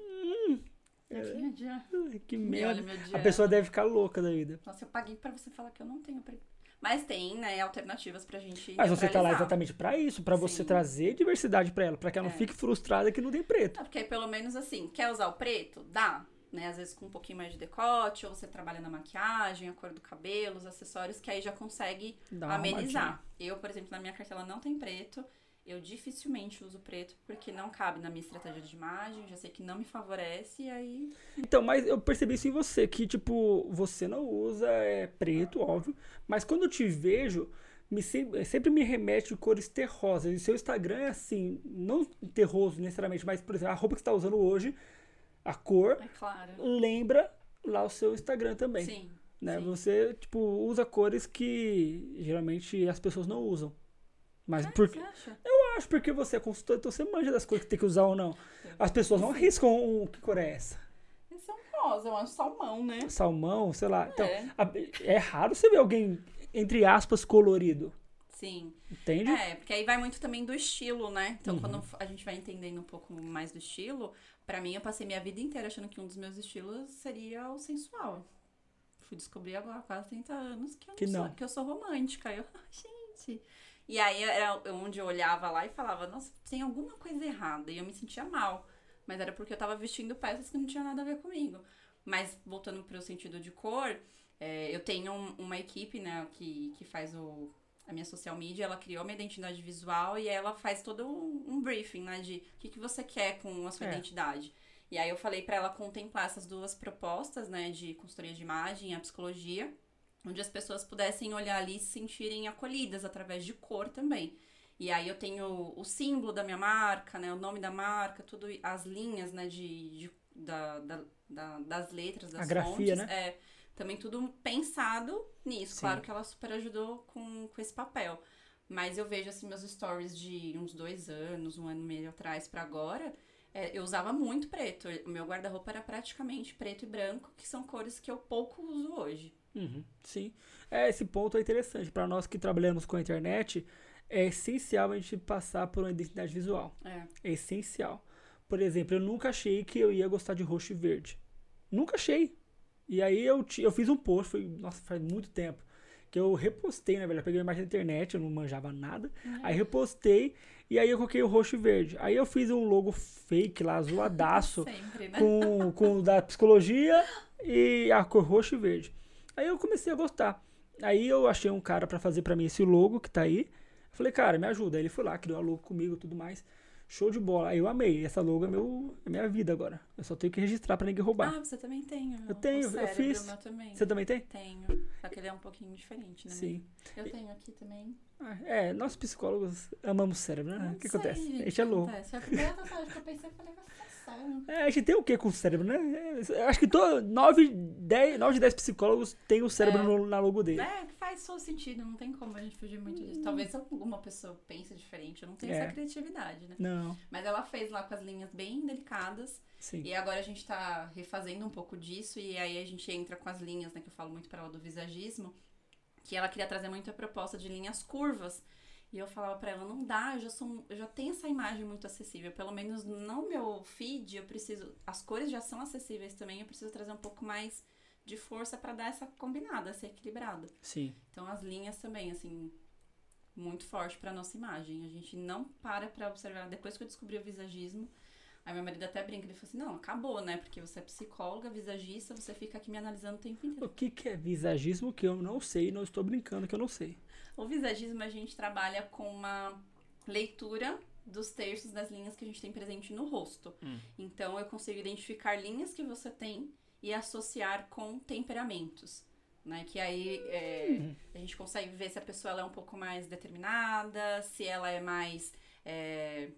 É. Aqui. Ai, Que Me merda. olha, meu dia. A pessoa deve ficar louca da vida. Nossa, eu paguei pra você falar que eu não tenho preto. Mas tem, né, alternativas pra gente Mas você tá lá exatamente pra isso, pra você Sim. trazer diversidade pra ela, pra que ela não É. fique frustrada que não tem preto. Ah, porque aí pelo menos assim, quer usar o preto? Dá. Né? Às vezes com um pouquinho mais de decote, ou você trabalha na maquiagem, a cor do cabelo, os acessórios, que aí já consegue Dá amenizar. Eu, por exemplo, na minha cartela não tem preto. Eu dificilmente uso preto porque não cabe na minha estratégia de imagem, já sei que não me favorece, e aí. Então, mas eu percebi isso em você, que, tipo, você não usa é, preto, óbvio, mas quando eu te vejo, me sempre, sempre me remete de cores terrosas. E seu Instagram é assim, não terroso necessariamente, mas, por exemplo, a roupa que você tá usando hoje, a cor, É claro. lembra lá o seu Instagram também. Sim. né? sim. Você, tipo, usa cores que geralmente as pessoas não usam. Mas Ah, por Você acha? eu acho porque você é consultor, então você manja das cores que tem que usar ou não. As pessoas não arriscam um, que cor é essa? Esse é um rosa, eu acho salmão, né? Salmão, sei lá. Então, É. a- é raro você ver alguém, entre aspas, colorido. Sim. Entende? É, porque aí vai muito também do estilo, né? Então, Uhum. quando a gente vai entendendo um pouco mais do estilo, pra mim, eu passei minha vida inteira achando que um dos meus estilos seria o sensual. Fui descobrir agora, há quase 30 anos, que eu, Que não não. Sou, que eu sou romântica. Eu, [LAUGHS] "Ah, gente. E aí era onde eu olhava lá e falava, nossa, tem alguma coisa errada. E eu me sentia mal. Mas era porque eu tava vestindo peças que não tinham nada a ver comigo. Mas voltando pro sentido de cor, é, eu tenho um- uma equipe, né, que, que faz o, a minha social media, ela criou uma identidade visual e ela faz todo um, um briefing, né, de o que, que você quer com a sua É. identidade. E aí eu falei pra ela contemplar essas duas propostas, né, de consultoria de imagem e a psicologia. Onde as pessoas pudessem olhar ali e se sentirem acolhidas através de cor também. E aí eu tenho o símbolo da minha marca, né? O nome da marca, tudo, as linhas, né? De, de da, da, da, das letras, das A grafia, fontes. né? É, também tudo pensado nisso. Sim. Claro que ela super ajudou com, com esse papel. Mas eu vejo, assim, meus stories de uns dois anos, um ano e meio atrás pra agora, é, eu usava muito preto. O meu guarda-roupa era praticamente preto e branco, que são cores que eu pouco uso hoje. Uhum, sim. É, esse ponto é interessante. Para nós que trabalhamos com a internet, é essencial a gente passar por uma identidade visual. É. É essencial. Por exemplo, eu nunca achei que eu ia gostar de roxo e verde. Nunca achei. E aí eu, eu fiz um post, foi, nossa, faz muito tempo, que eu repostei, né, velho? Eu peguei a imagem da internet, eu não manjava nada. Aí repostei e aí eu coloquei o roxo e verde. Aí eu fiz um logo fake lá, [LAUGHS] zoadaço, Sempre, né? com, com o da psicologia [GASPS] e a cor roxo e verde. Aí eu comecei a gostar. Aí eu achei um cara pra fazer pra mim esse logo que tá aí. Falei, cara, me ajuda. Aí ele foi lá, criou a logo comigo e tudo mais. Show de bola. Aí eu amei. Essa logo é, meu, é minha vida agora. Eu só tenho que registrar pra ninguém roubar. Ah, você também tem. o- Eu tenho, o eu fiz. Meu também. Você também tem? Tenho. Só que ele é um pouquinho diferente, né? Sim. Eu tenho aqui também. Ah, É, nós psicólogos amamos o cérebro, né? Não O que acontece? gente, a gente é louco. acontece. Foi a primeira tatuagem que eu pensei, eu falei, vai sério. É, a gente tem o que com o cérebro, né? É, Eu acho que todo, 9, 10, 9 de 10 psicólogos têm o cérebro É. no- na logo dele. É, que faz todo sentido, não tem como a gente fugir muito disso. Talvez alguma pessoa pense diferente, eu não tenho É. essa criatividade, né? Não, Mas ela fez lá com as linhas bem delicadas. sim. E agora a gente tá refazendo um pouco disso. E aí a gente entra com as linhas, né? Que eu falo muito pra ela do visagismo. Que ela queria trazer muito a proposta de linhas curvas. E eu falava pra ela, não dá, eu já, sou, eu já tenho essa imagem muito acessível. Pelo menos no meu feed, eu preciso. As cores já são acessíveis também, eu preciso trazer um pouco mais de força pra dar essa combinada, essa equilibrada. Sim. Então as linhas também, assim, muito forte pra nossa imagem. A gente não para pra observar. Depois que eu descobri o visagismo, aí meu marido até brinca, ele falou assim, não, acabou, né? Porque você é psicóloga, visagista, você fica aqui me analisando o tempo inteiro. O que, que é visagismo que eu não sei, não estou brincando que eu não sei. O visagismo a gente trabalha com uma leitura dos terços das linhas que a gente tem presente no rosto. Hum. Então eu consigo identificar linhas que você tem e associar com temperamentos. Né? Que aí é, Hum. a gente consegue ver se a pessoa ela é um pouco mais determinada, se ela é mais é,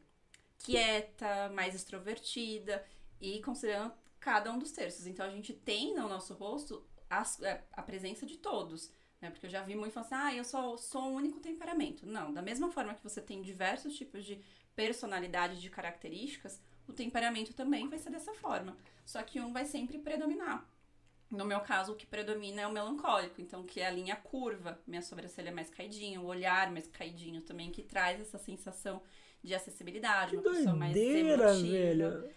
quieta, mais extrovertida, e considerando cada um dos terços. Então a gente tem no nosso rosto as- é, a presença de todos. Né? Porque eu já vi muito falar assim, ah, eu só sou um único temperamento. Não, da mesma forma que você tem diversos tipos de personalidade, de características, o temperamento também vai ser dessa forma. Só que um vai sempre predominar. No meu caso, o que predomina é o melancólico, então que é a linha curva, minha sobrancelha é mais caidinha, o olhar mais caidinho também, que traz essa sensação de acessibilidade, Que uma pessoa mais doideira, emotiva. velho.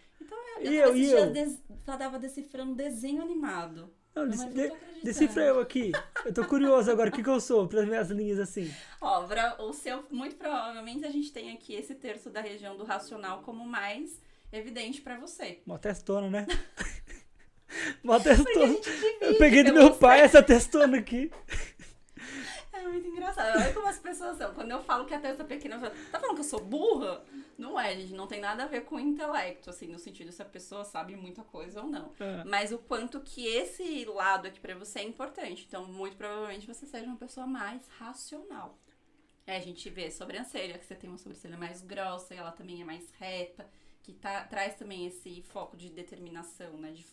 Eu, eu, e esses eu? dias des... tava decifrando desenho animado. Não, de- acreditando. decifra eu aqui. Eu tô curioso agora. O que, que eu sou para as minhas linhas assim? Ó, o seu, muito provavelmente a gente tem aqui esse terço da região do racional como mais evidente pra você. Mó testona, né? [LAUGHS] Mó Porque a testona. Eu peguei do meu pai essa testona aqui. É muito engraçado. Olha como as pessoas são. Quando eu falo que a testa é pequena, eu falo, tá falando que eu sou burra? Não é, gente. Não tem nada a ver com intelecto, assim, no sentido se a pessoa sabe muita coisa ou não. Ah, Mas o quanto que esse lado aqui pra você é importante. Então, muito provavelmente você seja uma pessoa mais racional. É, a gente vê sobrancelha, que você tem uma sobrancelha mais grossa e ela também é mais reta, que tá, traz também esse foco de determinação, né? De,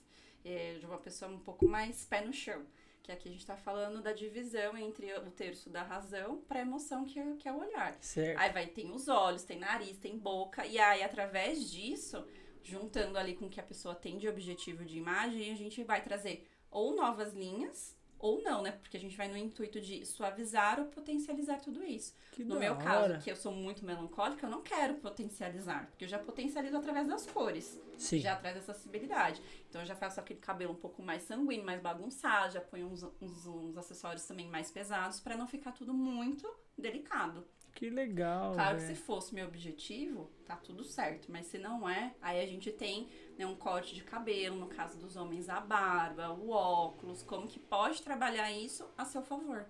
é, de uma pessoa um pouco mais pé no chão. Aqui a gente tá falando da divisão entre o terço da razão pra emoção, que é, que é o olhar. certo. Aí vai, tem os olhos, tem nariz, tem boca, e aí através disso, juntando ali com o que a pessoa tem de objetivo de imagem, a gente vai trazer ou novas linhas, ou não, né? Porque a gente vai no intuito de suavizar ou potencializar tudo isso. Que No meu hora. caso, que eu sou muito melancólica, eu não quero potencializar, porque eu já potencializo através das cores Sim. já traz essa acessibilidade. Então eu já faço aquele cabelo um pouco mais sanguíneo, mais bagunçado, já ponho uns, uns, uns acessórios também mais pesados pra não ficar tudo muito delicado. Que legal. Claro que se fosse meu objetivo, tá tudo certo, mas se não é, aí a gente tem né, um corte de cabelo, no caso dos homens a barba, o óculos, como que pode trabalhar isso a seu favor.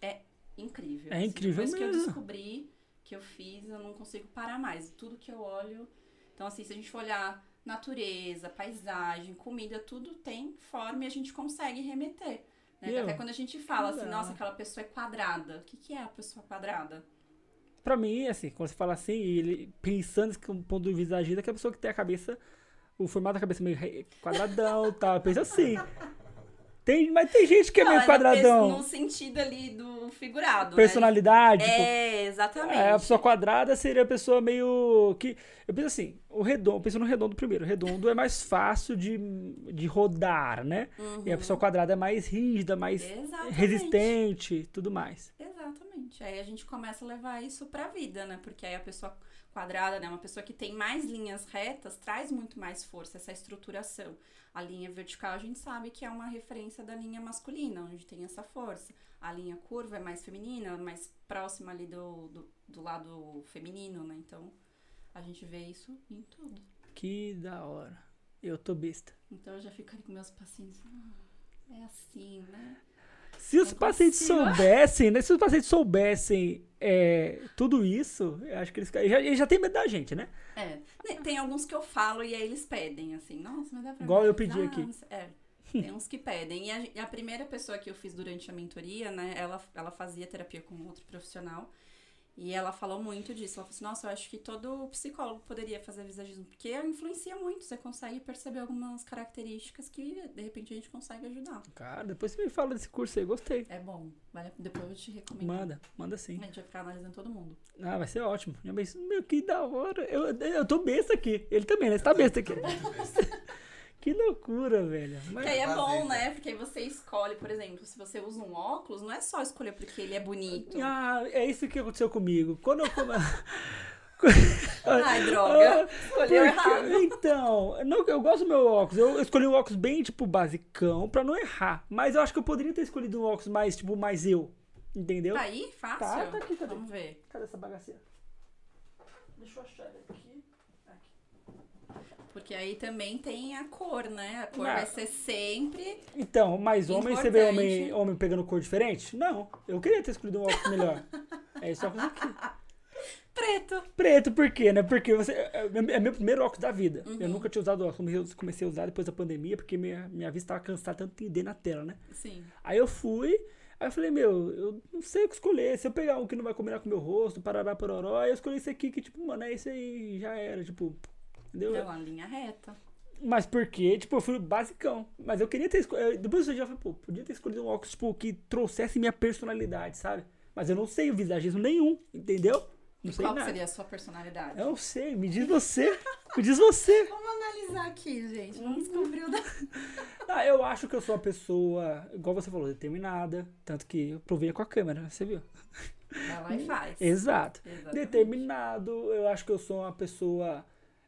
É incrível. É assim. incrível Depois que eu mesmo. descobri, que eu fiz, eu não consigo parar mais. Tudo que eu olho. Então, assim, se a gente for olhar natureza, paisagem, comida, tudo tem forma e a gente consegue remeter. Né? Até quando a gente fala assim, nossa, aquela pessoa é quadrada. O que, que é a pessoa quadrada? Pra mim, assim, quando você fala assim, ele pensando que um ponto de vista agita, que é a pessoa que tem a cabeça, o formato da cabeça meio quadradão e tal. Pensa assim. Tem, mas tem gente que é Não, meio quadradão. No sentido ali do figurado. Personalidade, Né? tipo, É, exatamente. É, a pessoa quadrada seria a pessoa meio. que Eu penso assim, o redondo, eu penso no redondo primeiro. O redondo é mais fácil de, de rodar, né? E a pessoa quadrada é mais rígida, mais Uhum. Exatamente. resistente tudo mais. Exatamente. Aí a gente começa a levar isso pra vida, né? Porque aí a pessoa quadrada, né? Uma pessoa que tem mais linhas retas traz muito mais força, essa estruturação. A linha vertical a gente sabe que é uma referência da linha masculina, onde tem essa força. A linha curva é mais feminina, mais próxima ali do, do, do lado feminino, né? Então a gente vê isso em tudo. Que da hora. Eu tô besta. Então eu já fico ali com meus pacientes. "Ah, é assim, né? Se os Não pacientes consigo. soubessem, né? Se os pacientes soubessem é, tudo isso, eu acho que eles, já, eles já têm medo da gente, né? É. Tem- Tem alguns que eu falo e aí eles pedem, assim, nossa, mas dá pra Igual eu pedi aqui. É. Tem uns que pedem. E a, a primeira pessoa que eu fiz durante a mentoria, né, ela, ela fazia terapia com outro profissional. E ela falou muito disso. Ela falou assim, nossa, eu acho que todo psicólogo poderia fazer visagismo, porque influencia muito. Você consegue perceber algumas características que, de repente, a gente consegue ajudar. Cara, depois você me fala desse curso aí, gostei. É bom. Vale, depois eu te recomendo. Manda, manda sim. A gente vai ficar analisando todo mundo. Ah, vai ser ótimo. Meu, que da hora. Eu, eu tô besta aqui. Ele também, né? Você tá besta aqui. [LAUGHS] Que loucura, velho. Mas- Que aí é bom, né? né? Porque aí você escolhe, por exemplo, se você usa um óculos, não é só escolher porque ele é bonito. Ah, é isso que aconteceu comigo. Quando eu come... [LAUGHS] Ai, droga. Escolheu Porque- errado. Então, não, eu gosto do meu óculos. Eu escolhi um óculos bem, tipo, basicão, pra não errar. Mas eu acho que eu poderia ter escolhido um óculos mais, tipo, mais eu. Entendeu? Tá aí? Fácil? Tá, tá aqui, cadê? Vamos ver. Cadê essa bagaceira? Deixa eu achar ele aqui. Porque aí também tem a cor, né? A cor Não. vai ser sempre. Então, mas homem, você vê homem, homem pegando cor diferente? Não. Eu queria ter escolhido um óculos melhor. [LAUGHS] É óculos aqui. Preto. Preto, por quê, né? Porque você, é é meu primeiro óculos da vida. Eu Uhum. nunca tinha usado óculos. Eu comecei a usar depois da pandemia, porque minha, minha vista tava cansada tanto de entender na tela, né? Sim. Aí eu fui, aí eu falei, meu, eu não sei o que escolher. Se eu pegar um que não vai combinar com o meu rosto, parará, pororó, aí eu escolhi esse aqui, que tipo, mano, é esse aí, já era, tipo, entendeu? É uma linha reta. Mas porque, tipo, eu fui basicão. Mas eu queria ter escolhido. Depois eu já falei, pô, podia ter escolhido um óculos, tipo, que trouxesse minha personalidade, sabe? Mas eu não sei o visagismo nenhum, entendeu? Não E sei qual nada. seria a sua personalidade? Eu não sei, me diz você. me diz você. [LAUGHS] Vamos analisar aqui, gente. Vamos descobrir o da. [LAUGHS] Ah, eu acho que eu sou uma pessoa, igual você falou, determinada. Tanto que eu provei com a câmera, você viu? Vai lá e faz. Exato. Exatamente. Determinado, eu acho que eu sou uma pessoa.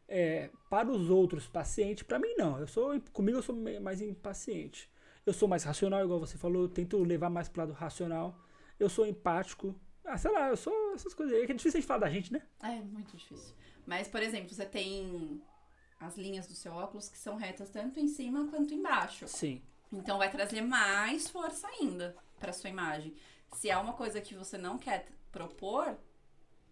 É, para os outros, paciente. Para mim, não. Eu sou, comigo, eu sou mais impaciente. Eu sou mais racional, igual você falou. Eu tento levar mais pro lado racional. Eu sou empático. Ah, sei lá, eu sou essas coisas aí. Que é difícil a gente falar da gente, né? É muito difícil. Mas, por exemplo, você tem as linhas do seu óculos que são retas tanto em cima quanto embaixo. Sim. Então vai trazer mais força ainda para sua imagem. Se há uma coisa que você não quer propor,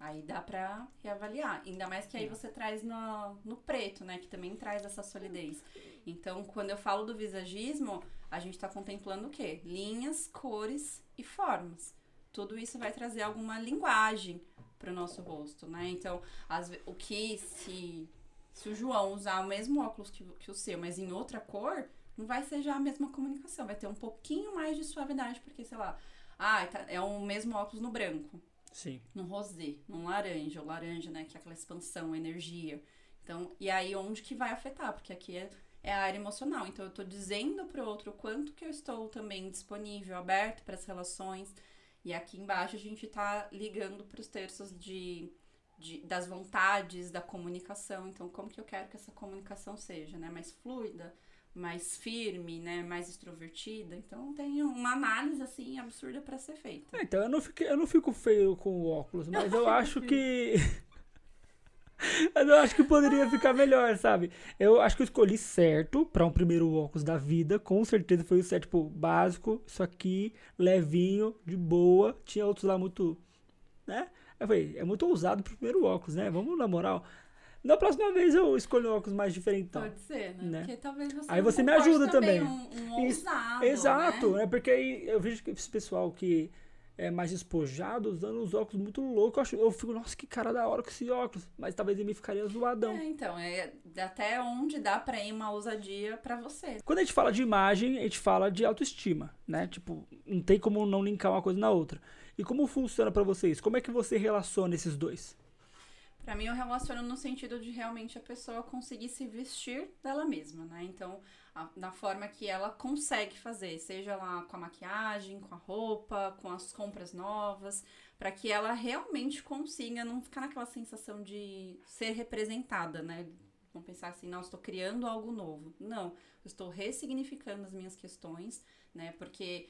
aí dá pra reavaliar. Ainda mais que aí você traz no, no preto, né? Que também traz essa solidez. Então, quando eu falo do visagismo, a gente tá contemplando o quê? Linhas, cores e formas. Tudo isso vai trazer alguma linguagem pro nosso rosto, né? Então, ve- o que se, se o João usar o mesmo óculos que, que o seu, mas em outra cor, não vai ser já a mesma comunicação. Vai ter um pouquinho mais de suavidade, porque, sei lá, ah, tá- é o mesmo óculos no branco, Sim. no rosé, no laranja, o laranja, né, que é aquela expansão, energia. Então, e aí onde que vai afetar? Porque aqui é, é a área emocional. Então, eu tô dizendo pro outro quanto que eu estou também disponível, aberto para as relações. E aqui embaixo a gente tá ligando pros terços de, de- das vontades, da comunicação. Então, como que eu quero que essa comunicação seja, né? Mais fluida, mais firme, né? Mais extrovertida. Então, tem uma análise, assim, absurda para ser feita. É, então eu não, fico, eu não fico feio com o óculos, mas eu acho que. [LAUGHS] Mas eu acho que poderia ficar melhor, sabe? Eu acho que eu escolhi certo pra um primeiro óculos da vida. Com certeza foi o certo, tipo, básico, isso aqui, levinho, de boa. Tinha outros lá muito. né? Eu falei, é muito ousado pro primeiro óculos, né? Vamos na moral. Na próxima vez eu escolho um óculos mais diferentão. Pode ser, né? né? Porque talvez você Aí não você me ajuda também. Um, um Isso, ousado, Exato, né? né? Porque aí eu vejo que esse pessoal que é mais despojado usando uns óculos muito loucos. Eu, acho, eu fico, nossa, que cara da hora com esse óculos. Mas talvez em mim ficaria zoadão. É, então, é até onde dá pra ir uma ousadia pra você. Quando a gente fala de imagem, a gente fala de autoestima, né? Tipo, não tem como não linkar uma coisa na outra. E como funciona pra vocês? Como é que você relaciona esses dois? Pra mim, eu relaciono no sentido de realmente a pessoa conseguir se vestir dela mesma, né? Então, a, na forma que ela consegue fazer, seja lá com a maquiagem, com a roupa, com as compras novas, para que ela realmente consiga não ficar naquela sensação de ser representada, né? Vamos pensar assim, não, estou criando algo novo. Não, estou ressignificando as minhas questões, né? Porque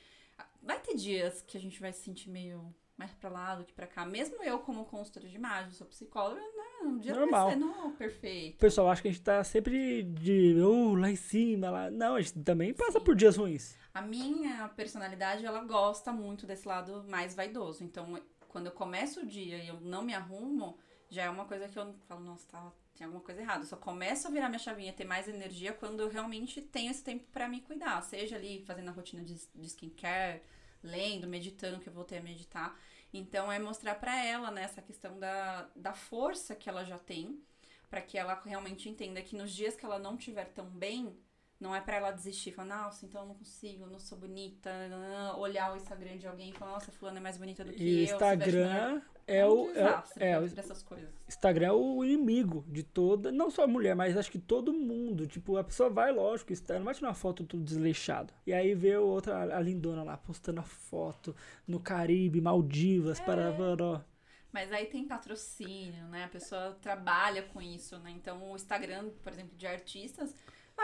vai ter dias que a gente vai se sentir meio mais pra lá do que pra cá. Mesmo eu, como consultora de imagem, sou psicóloga, né? Um dia Normal. não, perfeito. O pessoal acha que a gente tá sempre de oh, lá em cima, lá. Não, a gente também passa Sim. por dias ruins. A minha personalidade, ela gosta muito desse lado mais vaidoso. Então, quando eu começo o dia e eu não me arrumo, já é uma coisa que eu falo, nossa, tá, tem alguma coisa errada. Eu só começo a virar minha chavinha, ter mais energia quando eu realmente tenho esse tempo pra me cuidar. Seja ali fazendo a rotina de, de skincare, lendo, meditando, que eu voltei a meditar. Então, é mostrar pra ela, né, essa questão da, da força que ela já tem, pra que ela realmente entenda que nos dias que ela não estiver tão bem, não é pra ela desistir, falar, nossa, então eu não consigo, eu não sou bonita, nananã", olhar o Instagram de alguém e falar, nossa, fulana é mais bonita do que E eu. Instagram é um o. É, desastre é, pra- o pra essas coisas. Instagram é o inimigo de toda. Não só a mulher, mas acho que todo mundo. Tipo, a pessoa vai, lógico, Instagram, não vai tirar uma foto tudo desleixado. E aí vê outra, a lindona lá, postando a foto no Caribe, Maldivas, É. para. para- Mas aí tem patrocínio, né? A pessoa trabalha com isso, né? Então o Instagram, por exemplo, de artistas,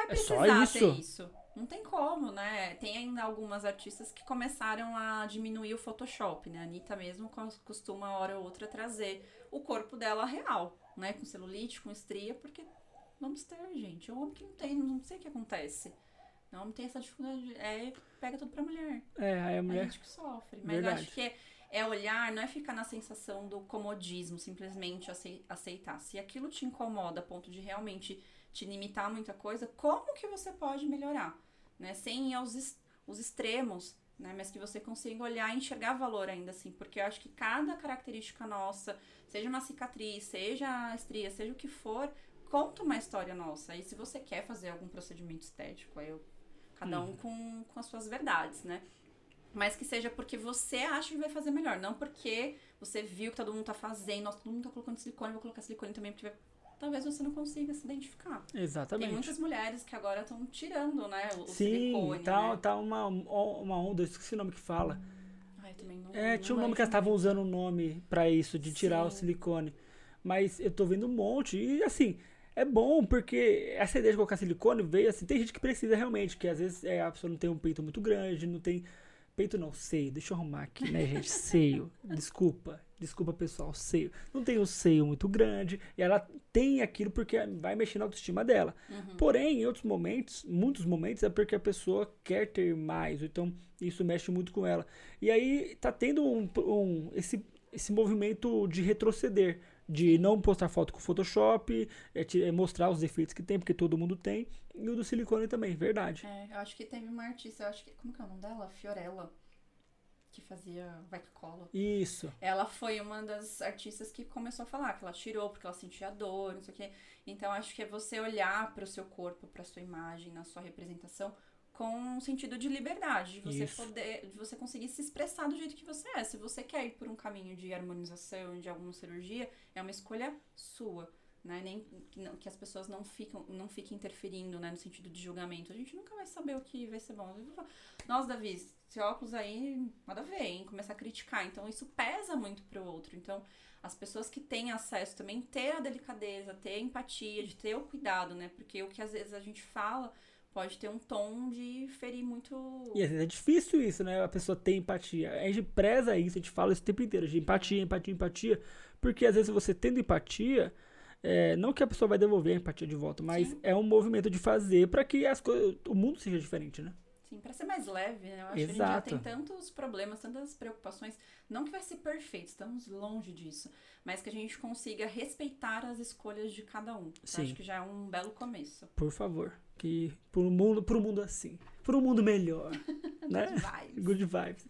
vai É só precisar ter isso? isso. Não tem como, né? Tem ainda algumas artistas que começaram a diminuir o Photoshop, né? A Anitta mesmo cos- costuma, hora ou outra, trazer o corpo dela real, né? Com celulite, com estria, porque vamos ter, gente. O homem que não tem, não sei o que acontece. O homem tem essa dificuldade, é, pega tudo pra mulher. É, aí a A mulher. gente que sofre. Mas Verdade. eu acho que é, é olhar, não é ficar na sensação do comodismo, simplesmente acei- aceitar. Se aquilo te incomoda a ponto de realmente te limitar muita coisa, como que você pode melhorar? Né? Sem ir aos os extremos, né? Mas que você consiga olhar e enxergar valor ainda assim. Porque eu acho que cada característica nossa, seja uma cicatriz, seja a estria, seja o que for, conta uma história nossa. E se você quer fazer algum procedimento estético, aí eu, cada um com, com as suas verdades, né? Mas que seja porque você acha que vai fazer melhor, não porque você viu que todo mundo tá fazendo, nossa, todo mundo tá colocando silicone, vou colocar silicone também, porque vai- talvez você não consiga se identificar. Tem Exatamente. muitas mulheres que agora estão tirando, né, o, o Sim, silicone, tá, né? tá uma, uma onda, eu esqueci o nome que fala. Ai, também não, É, não tinha um nome que elas estavam usando um nome pra isso, de tirar o Sim. silicone. Mas eu tô vendo um monte. E assim, é bom porque essa ideia de colocar silicone veio assim. Tem gente que precisa realmente, que às vezes é, a pessoa não tem um peito muito grande, não tem. Peito não, seio. Deixa eu arrumar aqui, né, gente? Seio. [LAUGHS] Desculpa. Desculpa, pessoal. Seio. Não tem um seio muito grande. E ela tem aquilo porque vai mexer na autoestima dela. Uhum. Porém, em outros momentos, muitos momentos, é porque a pessoa quer ter mais, então isso mexe muito com ela. E aí tá tendo um, um- esse, esse movimento de retroceder, de não postar foto com Photoshop, é, ti- é mostrar os defeitos que tem, porque todo mundo tem, e o do silicone também, verdade. É, eu acho que teve uma artista, eu acho que, como que é o nome dela? Fiorella, que fazia que cola. Isso. Ela foi uma das artistas que começou a falar que ela tirou porque ela sentia dor, não sei o quê. Então acho que é você olhar para o seu corpo, para sua imagem, na sua representação com um sentido de liberdade, de você Isso. poder, de você conseguir se expressar do jeito que você é. Se você quer ir por um caminho de harmonização, de alguma cirurgia, é uma escolha sua. Né? Nem que, não- que as pessoas não ficam, não fiquem interferindo, né, no sentido de julgamento. A gente nunca vai saber o que vai ser bom. Nossa, Davi, esse óculos aí, nada a ver, hein? Começar a criticar. Então, isso pesa muito pro outro. Então, as pessoas que têm acesso também ter a delicadeza, ter a empatia, de ter o cuidado, né? Porque o que às vezes a gente fala pode ter um tom de ferir muito. E às vezes é difícil isso, né? A pessoa ter empatia. A gente preza isso, a gente fala isso o tempo inteiro, de empatia, empatia, empatia. Porque às vezes você tendo empatia, é, não que a pessoa vai devolver a empatia de volta, mas Sim. é um movimento de fazer para que as coisas, o mundo seja diferente, né? Sim, para ser mais leve, né? Eu acho que a gente já tem tantos problemas, tantas preocupações. Não que vai ser perfeito, estamos longe disso. Mas que a gente consiga respeitar as escolhas de cada um. Sim. acho que já é um belo começo. Por favor. Que pro mundo, pro mundo assim. Pro mundo melhor. [LAUGHS] né? Good vibes. Good vibes.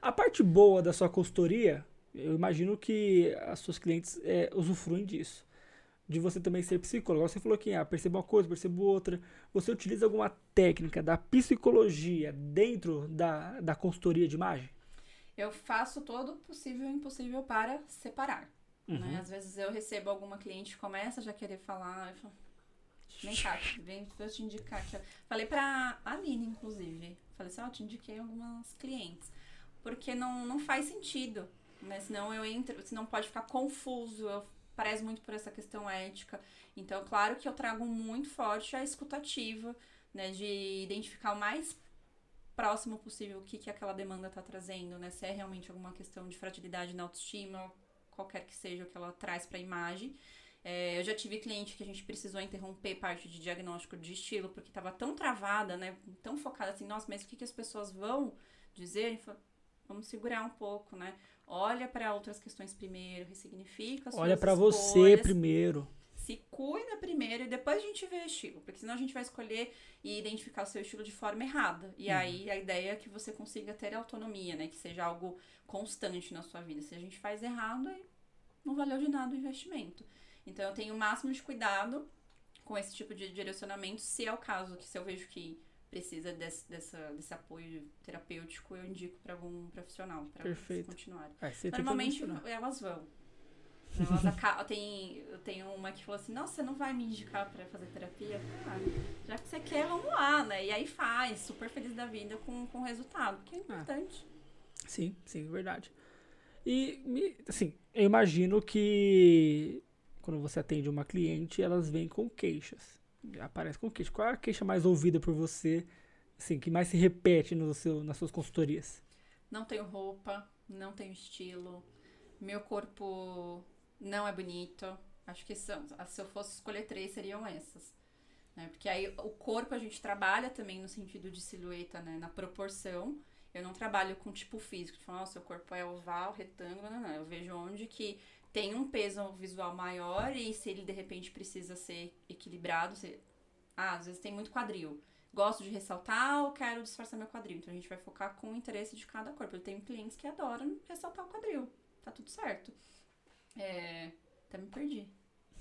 A parte boa da sua consultoria, eu imagino que as suas clientes é, usufruem disso de você também ser psicólogo. Você falou que ah, percebo uma coisa, percebo outra. Você utiliza alguma técnica da psicologia dentro da, da consultoria de imagem? Eu faço todo o possível e impossível para separar. Né? Uhum. Né? Às vezes eu recebo alguma cliente que começa a já querer falar. Eu falo, vem cá, vem pra eu te indicar. Aqui. Falei pra Aline, inclusive. Falei assim, ó, oh, te indiquei algumas clientes. Porque não, não faz sentido. Né? Senão eu entro, senão pode ficar confuso. Eu parece muito por essa questão ética. Então, claro que eu trago muito forte a escutativa, né, de identificar o mais próximo possível o que, que aquela demanda está trazendo, né, se é realmente alguma questão de fragilidade na autoestima, qualquer que seja o que ela traz para a imagem. É, eu já tive cliente que a gente precisou interromper parte de diagnóstico de estilo, porque estava tão travada, né, tão focada assim, nossa, mas o que, que as pessoas vão dizer? Vamos segurar um pouco, né? Olha para outras questões primeiro, ressignifica Olha para você primeiro. Se cuida primeiro e depois a gente vê o estilo, porque senão a gente vai escolher e identificar o seu estilo de forma errada. E uhum. aí a ideia é que você consiga ter autonomia, né? Que seja algo constante na sua vida. Se a gente faz errado, aí não valeu de nada o investimento. Então eu tenho o máximo de cuidado com esse tipo de direcionamento, se é o caso, que se eu vejo que precisa desse, dessa, desse apoio terapêutico, eu indico para algum profissional para continuar. Ah, Normalmente elas vão. Elas acabam, tem, eu tenho uma que falou assim, nossa, você não vai me indicar para fazer terapia? Ah, já que você quer, vamos lá, né? E aí faz, super feliz da vida com, com o resultado, que é ah. importante. Ah, sim, sim, verdade. E, assim, eu imagino que quando você atende uma cliente, elas vêm com queixas aparece com queixa. Qual é a queixa mais ouvida por você, assim, que mais se repete no seu, nas suas consultorias? Não tenho roupa, não tenho estilo, meu corpo não é bonito. Acho que são, se eu fosse escolher três, seriam essas. Né? Porque aí o corpo a gente trabalha também no sentido de silhueta, né? Na proporção. Eu não trabalho com tipo físico, tipo, nossa, seu corpo é oval, retângulo, não, não. Eu vejo onde que tem um peso visual maior e se ele de repente precisa ser equilibrado, se... ah, às vezes tem muito quadril. Gosto de ressaltar ou quero disfarçar meu quadril. Então a gente vai focar com o interesse de cada corpo. Eu tenho clientes que adoram ressaltar o quadril. Tá tudo certo. É... Até me perdi.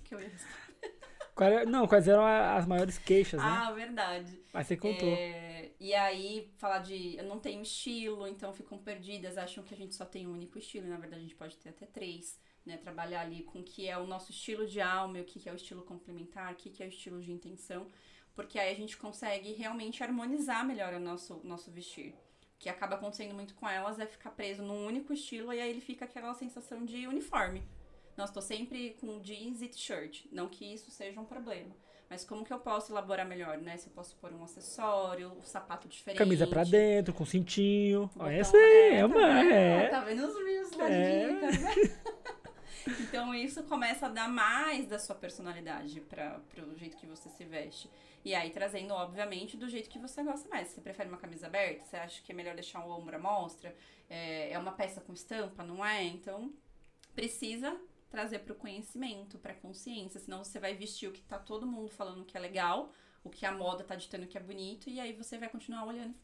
Que eu ia [LAUGHS] é, Não, quais eram as maiores queixas, né? Ah, verdade. Mas você contou. É... E aí, falar de eu não tenho estilo, então ficam perdidas, acham que a gente só tem um único estilo, e na verdade a gente pode ter até três né? Trabalhar ali com o que é o nosso estilo de alma, o que é o estilo complementar, o que é o estilo de intenção, porque aí a gente consegue realmente harmonizar melhor o nosso, nosso vestir. O que acaba acontecendo muito com elas é ficar preso num único estilo e aí ele fica aquela sensação de uniforme. Nossa, tô sempre com jeans e t-shirt. Não que isso seja um problema. Mas como que eu posso elaborar melhor, né? Se eu posso pôr um acessório, um sapato diferente. Camisa pra dentro, com cintinho. Olha essa é, uma. Tá, é. tá vendo os lá é. dicas, né? [LAUGHS] Então isso começa a dar mais da sua personalidade para o jeito que você se veste. E aí trazendo, obviamente, do jeito que você gosta mais. Você prefere uma camisa aberta? Você acha que é melhor deixar o ombro à mostra? É, é uma peça com estampa, não é? Então precisa trazer para o conhecimento, para a consciência, senão você vai vestir o que tá todo mundo falando que é legal, o que a moda tá ditando que é bonito, e aí você vai continuar olhando,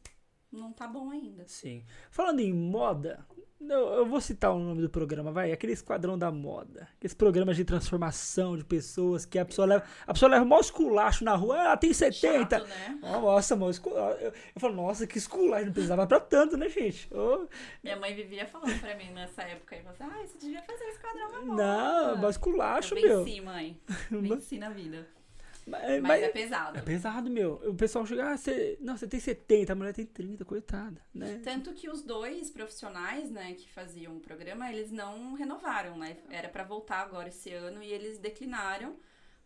não tá bom ainda. Sim. Falando em moda, eu, eu vou citar o nome do programa, vai. Aquele Esquadrão da Moda. Aqueles programas de transformação de pessoas que a pessoa leva. A pessoa leva o maior esculacho na rua. Ah, tem 70. Chato, né? nossa, maior esculacho. Eu, eu falo, nossa, que esculacho. Não precisava pra tanto, né, gente? Oh. Minha mãe vivia falando pra mim nessa época. E falou ah, você devia fazer Esquadrão da Moda. Não, maior esculacho, eu meu. Venci, mãe. [LAUGHS] Venci na vida. Mas, mas, é pesado. É pesado, meu. O pessoal chega, ah, você, não, você tem 70, a mulher tem 30, coitada, né? Tanto que os dois profissionais, né, que faziam o programa, eles não renovaram, né? Era para voltar agora esse ano e eles declinaram,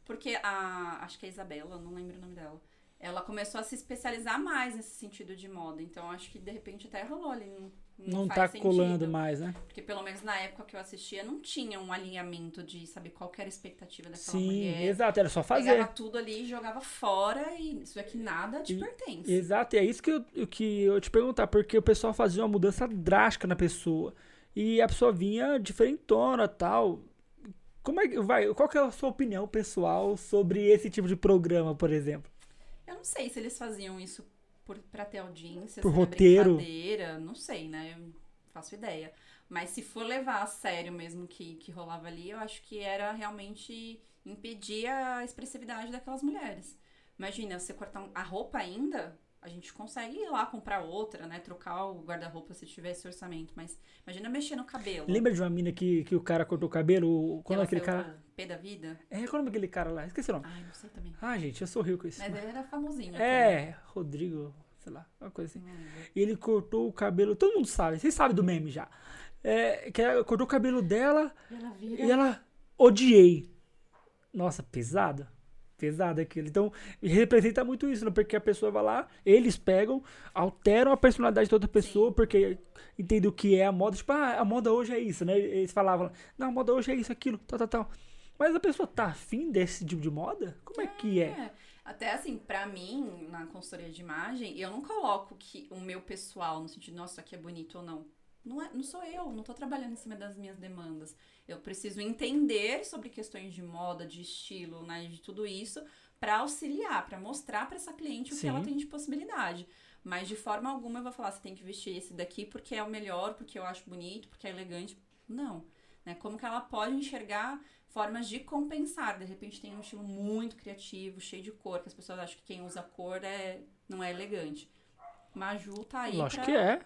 porque a, acho que é a Isabela, não lembro o nome dela, ela começou a se especializar mais nesse sentido de moda. Então, acho que de repente até rolou ali Não, faz tá colando sentido. mais, né? Porque pelo menos na época que eu assistia, não tinha um alinhamento de saber qual que era a expectativa daquela Sim, mulher. exato, era só fazer. Pegava tudo ali e jogava fora e isso aqui nada te E- pertence. Exato, e é isso que eu, que eu te perguntar, porque o pessoal fazia uma mudança drástica na pessoa. E a pessoa vinha diferentona tal. Como é que vai? Qual que é a sua opinião pessoal sobre esse tipo de programa, por exemplo? Eu não sei se eles faziam isso por, pra ter audiência, Por roteiro. brincadeira, não sei, né? Eu faço ideia. Mas se for levar a sério mesmo que, que rolava ali, eu acho que era realmente impedir a expressividade daquelas mulheres. Imagina, você cortar a roupa ainda, a gente consegue ir lá comprar outra, né? Trocar o guarda-roupa se tiver esse orçamento. Mas imagina mexer no cabelo. Lembra de uma mina que, que o cara cortou o cabelo? Quando ela aquele cara. Pé da vida? É, qual é o nome daquele cara lá? Esqueci o nome. Ai, não sei também. Ah, gente, eu sou rico com isso. Mas ele era famosinho. É, Rodrigo, sei lá, uma coisa assim. E ele cortou o cabelo, todo mundo sabe, vocês sabem do meme já. É, que ela cortou o cabelo dela E ela e ela odiei. Nossa, pesado. Pesado aquilo. Então, representa muito isso, né? Porque a pessoa vai lá, eles pegam, alteram a personalidade de outra pessoa, porque entendem o que é a moda. Tipo, ah, a moda hoje é isso, né? Eles falavam, não, a moda hoje é isso, aquilo, tal, tal, tal. Mas a pessoa tá afim desse tipo de moda? Como é que é? É, até assim, pra mim, na consultoria de imagem, eu não coloco que o meu pessoal, no sentido, nossa, isso aqui é bonito ou não. Não, é, não sou eu, não tô trabalhando em cima das minhas demandas. Eu preciso entender sobre questões de moda, de estilo, né, de tudo isso, pra auxiliar, pra mostrar pra essa cliente o Sim. que ela tem de possibilidade. Mas de forma alguma eu vou falar, você tem que vestir esse daqui porque é o melhor, porque eu acho bonito, porque é elegante. Não. Né? Como que ela pode enxergar formas de compensar. De repente tem um estilo muito criativo, cheio de cor, que as pessoas acham que quem usa cor é, não é elegante. Maju tá aí Lógico pra que é.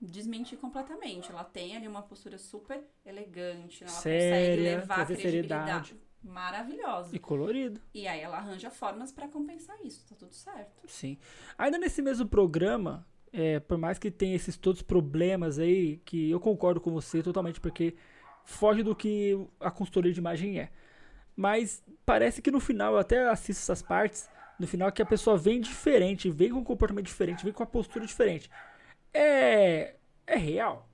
desmentir completamente. Ela tem ali uma postura super elegante, ela Séria, consegue levar a credibilidade. Maravilhosa. E colorido. E aí ela arranja formas pra compensar isso, tá tudo certo. Sim. Ainda nesse mesmo programa, é, por mais que tenha esses todos problemas aí, que eu concordo com você totalmente, porque foge do que a consultoria de imagem é. Mas parece que no final, eu até assisto essas partes, no final que a pessoa vem diferente, vem com um comportamento diferente, vem com uma postura diferente. É, é real?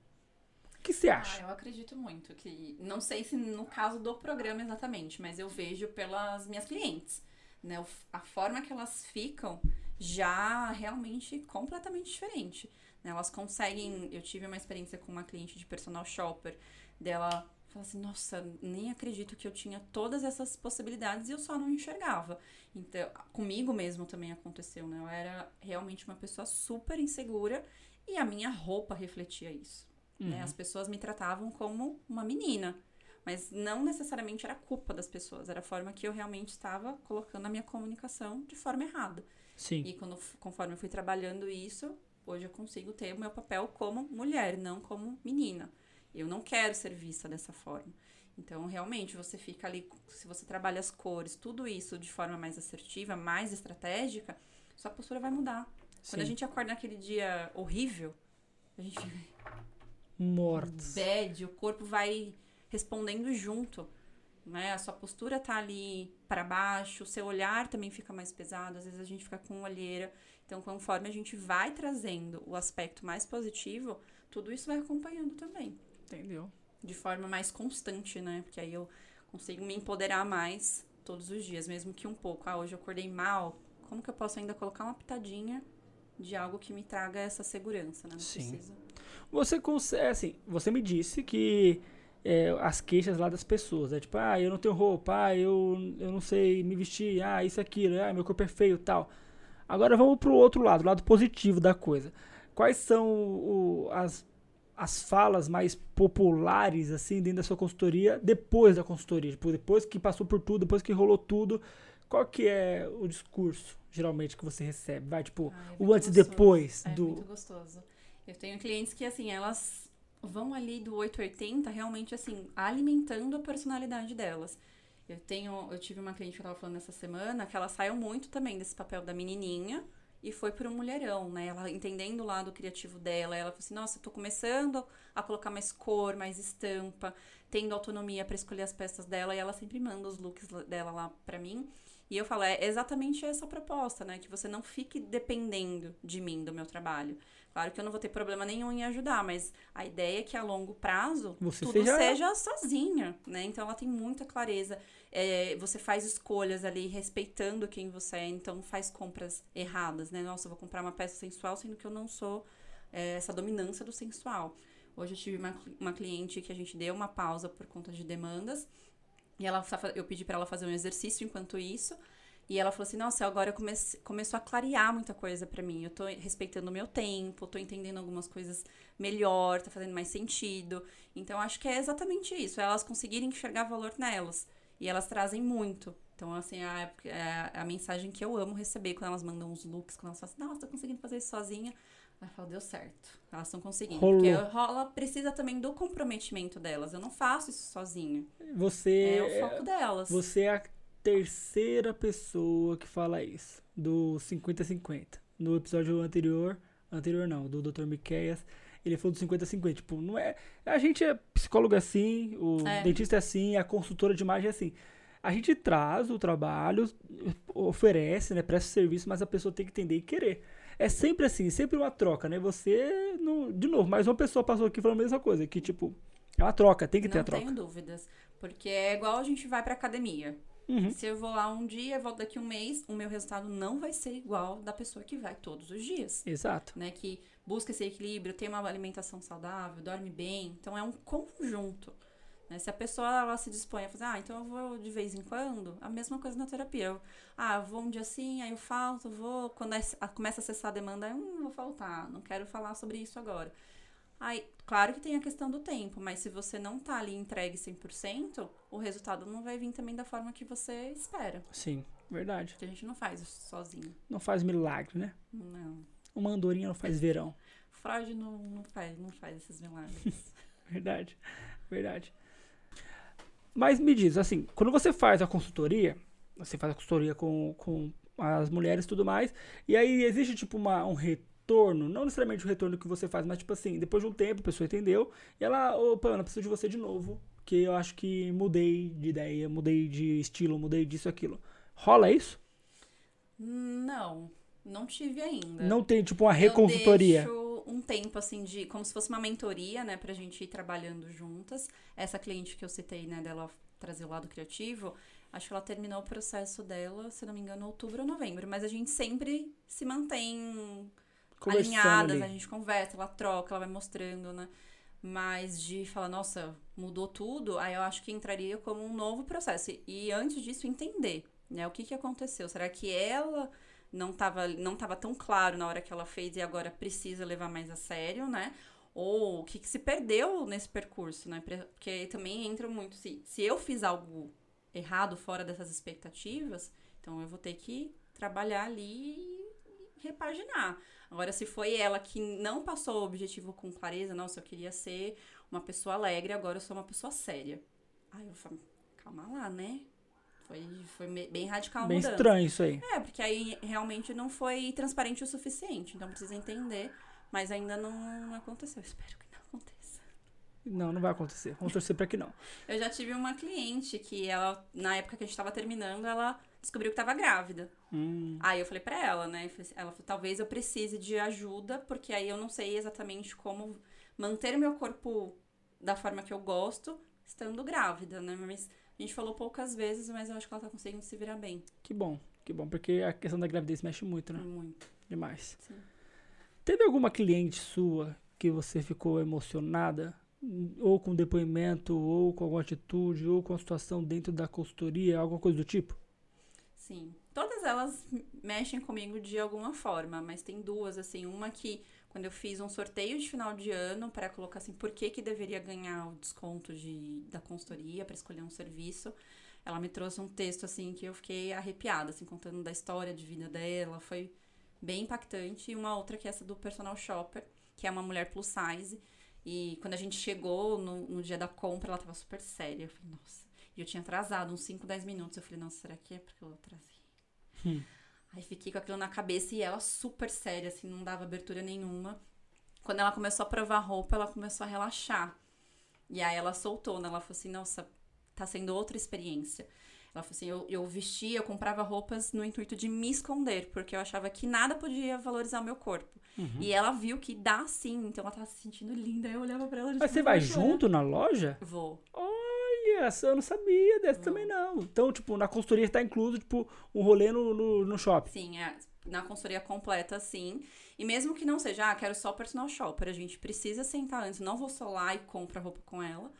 O que você Ah, acha? eu acredito muito que. Não sei se no caso do programa exatamente, mas eu vejo pelas minhas clientes. Né? A forma que elas ficam já realmente completamente diferente. né? Elas conseguem. Eu tive uma experiência com uma cliente de personal shopper dela. Fala assim, nossa, nem acredito que eu tinha todas essas possibilidades e eu só não enxergava. Então, comigo mesmo também aconteceu, né? Eu era realmente uma pessoa super insegura e a minha roupa refletia isso né? As pessoas me tratavam como uma menina. Mas não necessariamente era culpa das pessoas, era a forma que eu realmente estava colocando a minha comunicação de forma errada. Sim. E quando, conforme eu fui trabalhando isso, hoje eu consigo ter o meu papel como mulher, não como menina. Eu não quero ser vista dessa forma. Então, realmente, você fica ali, se você trabalha as cores, tudo isso de forma mais assertiva, mais estratégica, sua postura vai mudar. Quando a Sim. gente acorda naquele dia horrível, a gente fica [LAUGHS] Mortos. bad, o corpo vai respondendo junto, né? A sua postura tá ali para baixo, o seu olhar também fica mais pesado, às vezes a gente fica com olheira. Então, conforme a gente vai trazendo o aspecto mais positivo, tudo isso vai acompanhando também, Entendeu? de forma mais constante, né? Porque aí eu consigo me empoderar mais todos os dias, mesmo que um pouco. Ah, hoje eu acordei mal, como que eu posso ainda colocar uma pitadinha de algo que me traga essa segurança, né? Não Sim. precisa. Você consegue, assim, você me disse que é, as queixas lá das pessoas, é tipo, ah, eu não tenho roupa, ah, eu, eu não sei me vestir, ah, isso, aquilo, ah, meu corpo é feio tal. Agora vamos pro outro lado, o lado positivo da coisa. Quais são o- as, as falas mais populares, assim, dentro da sua consultoria, depois da consultoria? Tipo, depois que passou por tudo, depois que rolou tudo, qual que é o discurso, geralmente, que você recebe? Vai, tipo, Ah, é o antes e depois É do... muito gostoso. Eu tenho clientes que, assim, elas vão ali do 880 realmente, assim, alimentando a personalidade delas. Eu tenho, eu tive uma cliente que eu tava falando essa semana que ela saiu muito também desse papel da menininha e foi para um mulherão, né? Ela entendendo o lado criativo dela, ela falou assim: "Nossa, eu tô começando a colocar mais cor, mais estampa, tendo autonomia para escolher as peças dela e ela sempre manda os looks dela lá para mim". E eu falo, é exatamente essa a proposta, né? Que você não fique dependendo de mim, do meu trabalho. Claro que eu não vou ter problema nenhum em ajudar, mas a ideia é que a longo prazo Você tudo seja- seja... sozinha, né? Então ela tem muita clareza. É, você faz escolhas ali respeitando quem você é, então faz compras erradas, né? Nossa, eu vou comprar uma peça sensual, sendo que eu não sou é, essa dominância do sensual. Hoje eu tive uma, uma cliente que a gente deu uma pausa por conta de demandas. E ela, fa- eu pedi pra ela fazer um exercício enquanto isso. E ela falou assim: Nossa, agora comece, começou a clarear muita coisa pra mim. Eu tô respeitando o meu tempo, tô entendendo algumas coisas melhor, tá fazendo mais sentido. Então, acho que é exatamente isso: elas conseguirem enxergar valor nelas. E elas trazem muito. Então, assim, a, é a mensagem que eu amo receber quando elas mandam uns looks, quando elas falam assim: Nossa, tô conseguindo fazer isso sozinha. Aí eu falo, deu certo. Elas estão conseguindo. Rolou. Porque rola, precisa também do comprometimento delas. Eu não faço isso sozinho. Você É o foco delas. Você é a terceira pessoa que fala isso, do 50-50. No episódio anterior, anterior não, do Dr. Miqueias, ele falou do 50-50. Tipo, não é. A gente é psicólogo assim, o É. dentista é assim, a consultora de imagem é assim. A gente traz o trabalho, oferece, né, presta serviço, mas a pessoa tem que entender e querer. É sempre assim, sempre uma troca, né? Você, não, de novo, mais uma pessoa passou aqui falando a mesma coisa, que tipo, é uma troca, tem que ter não a troca. tenho dúvidas. Porque é igual a gente vai pra academia. Uhum. Se eu vou lá um dia e volto daqui um mês, o meu resultado não vai ser igual da pessoa que vai todos os dias. Exato. Né? Que busca esse equilíbrio, tem uma alimentação saudável, dorme bem. Então é um conjunto. né? Se a pessoa ela se dispõe a fazer, ah, então eu vou de vez em quando, a mesma coisa na terapia. Eu, ah, eu vou um dia assim, aí eu falto, vou. Quando é- a- começa a acessar a demanda, eu hum, vou faltar, não quero falar sobre isso agora. Aí, claro que tem a questão do tempo, mas se você não tá ali entregue 100%, o resultado não vai vir também da forma que você espera. Sim, verdade. Porque a gente não faz isso sozinho. Não faz milagre, né? Não. Uma andorinha não faz verão. Freud não, não, faz, não faz esses milagres. [LAUGHS] Verdade, verdade. Mas me diz, assim, quando você faz a consultoria, você faz a consultoria com, com as mulheres e tudo mais, e aí existe, tipo, uma, um retorno, não necessariamente o retorno que você faz, mas, tipo assim, depois de um tempo, a pessoa entendeu, e ela, opa, Ana, preciso de você de novo, que eu acho que mudei de ideia, mudei de estilo, mudei disso aquilo. Rola isso? não, não tive ainda. Não tem, tipo, uma Eu reconsultoria? deixo um tempo, assim, de... Como se fosse uma mentoria, né? Pra gente ir trabalhando juntas. Essa cliente que eu citei, né? Dela trazer o lado criativo. Acho que ela terminou o processo dela, se não me engano, outubro ou novembro. Mas a gente sempre se mantém alinhadas, ali. a gente conversa, ela troca, ela vai mostrando, né? Mas de falar, nossa, mudou tudo, aí eu acho que entraria como um novo processo. E- E antes disso, entender, né? O que, que aconteceu? Será que ela não estava não tava tão claro na hora que ela fez e agora precisa levar mais a sério, né? Ou o que, que se perdeu nesse percurso, né? Porque também entra muito. Se, se eu fiz algo errado fora dessas expectativas, então eu vou ter que trabalhar ali e repaginar. Agora, se foi ela que não passou o objetivo com clareza, nossa, eu queria ser uma pessoa alegre, agora eu sou uma pessoa séria. Aí eu falo, calma lá, né? Foi, foi bem radical Bem mudança. estranho isso aí. É, porque aí realmente não foi transparente o suficiente. Então precisa entender, mas ainda não, não aconteceu. Espero que não aconteça. Não, não vai acontecer. Vamos torcer pra que não. Eu já tive uma cliente que ela, na época que a gente tava terminando, ela descobriu que tava grávida. Hum, Aí eu falei pra ela, né? Ela falou, talvez eu precise de ajuda, porque aí eu não sei exatamente como manter meu corpo da forma que eu gosto, estando grávida, né? Mas a gente falou poucas vezes, mas eu acho que ela tá conseguindo se virar bem. que bom, que bom, porque a questão da gravidez mexe muito, né? Muito. Demais. Sim. Teve alguma cliente sua que você ficou emocionada? Ou com depoimento, ou com alguma atitude, ou com a situação dentro da consultoria, alguma coisa do tipo? Sim. Todas elas mexem comigo de alguma forma, mas tem duas, assim. Uma que, quando eu fiz um sorteio de final de ano para colocar assim, por que, que deveria ganhar o desconto de, da consultoria para escolher um serviço, ela me trouxe um texto, assim, que eu fiquei arrepiada, assim, contando da história de vida dela. Foi bem impactante. E uma outra que é essa do personal shopper, que é uma mulher plus size. E quando a gente chegou no, no dia da compra, ela tava super séria. Eu falei, nossa. E eu tinha atrasado uns 5, 10 minutos. Eu falei, nossa, será que é porque eu atrasei? Hum. Aí fiquei com aquilo na cabeça e ela super séria, assim, não dava abertura nenhuma. Quando ela começou a provar roupa, ela começou a relaxar. E aí ela soltou, né? Ela falou assim, nossa, tá sendo outra experiência. Ela falou assim: eu, eu vestia, eu comprava roupas no intuito de me esconder, porque eu achava que nada podia valorizar o meu corpo. Uhum. E ela viu que dá sim, então ela tava se sentindo linda. Eu olhava pra ela e Mas você vai "Poxa, junto na loja? Vou. Olha, essa eu não sabia, dessa também não. Então, tipo, na consultoria tá incluso, tipo, um rolê no, no, no shopping. Sim, é, na consultoria completa, sim. E mesmo que não seja, ah, quero só personal shopper, a gente precisa sentar antes. Não vou só lá e compro a roupa com ela.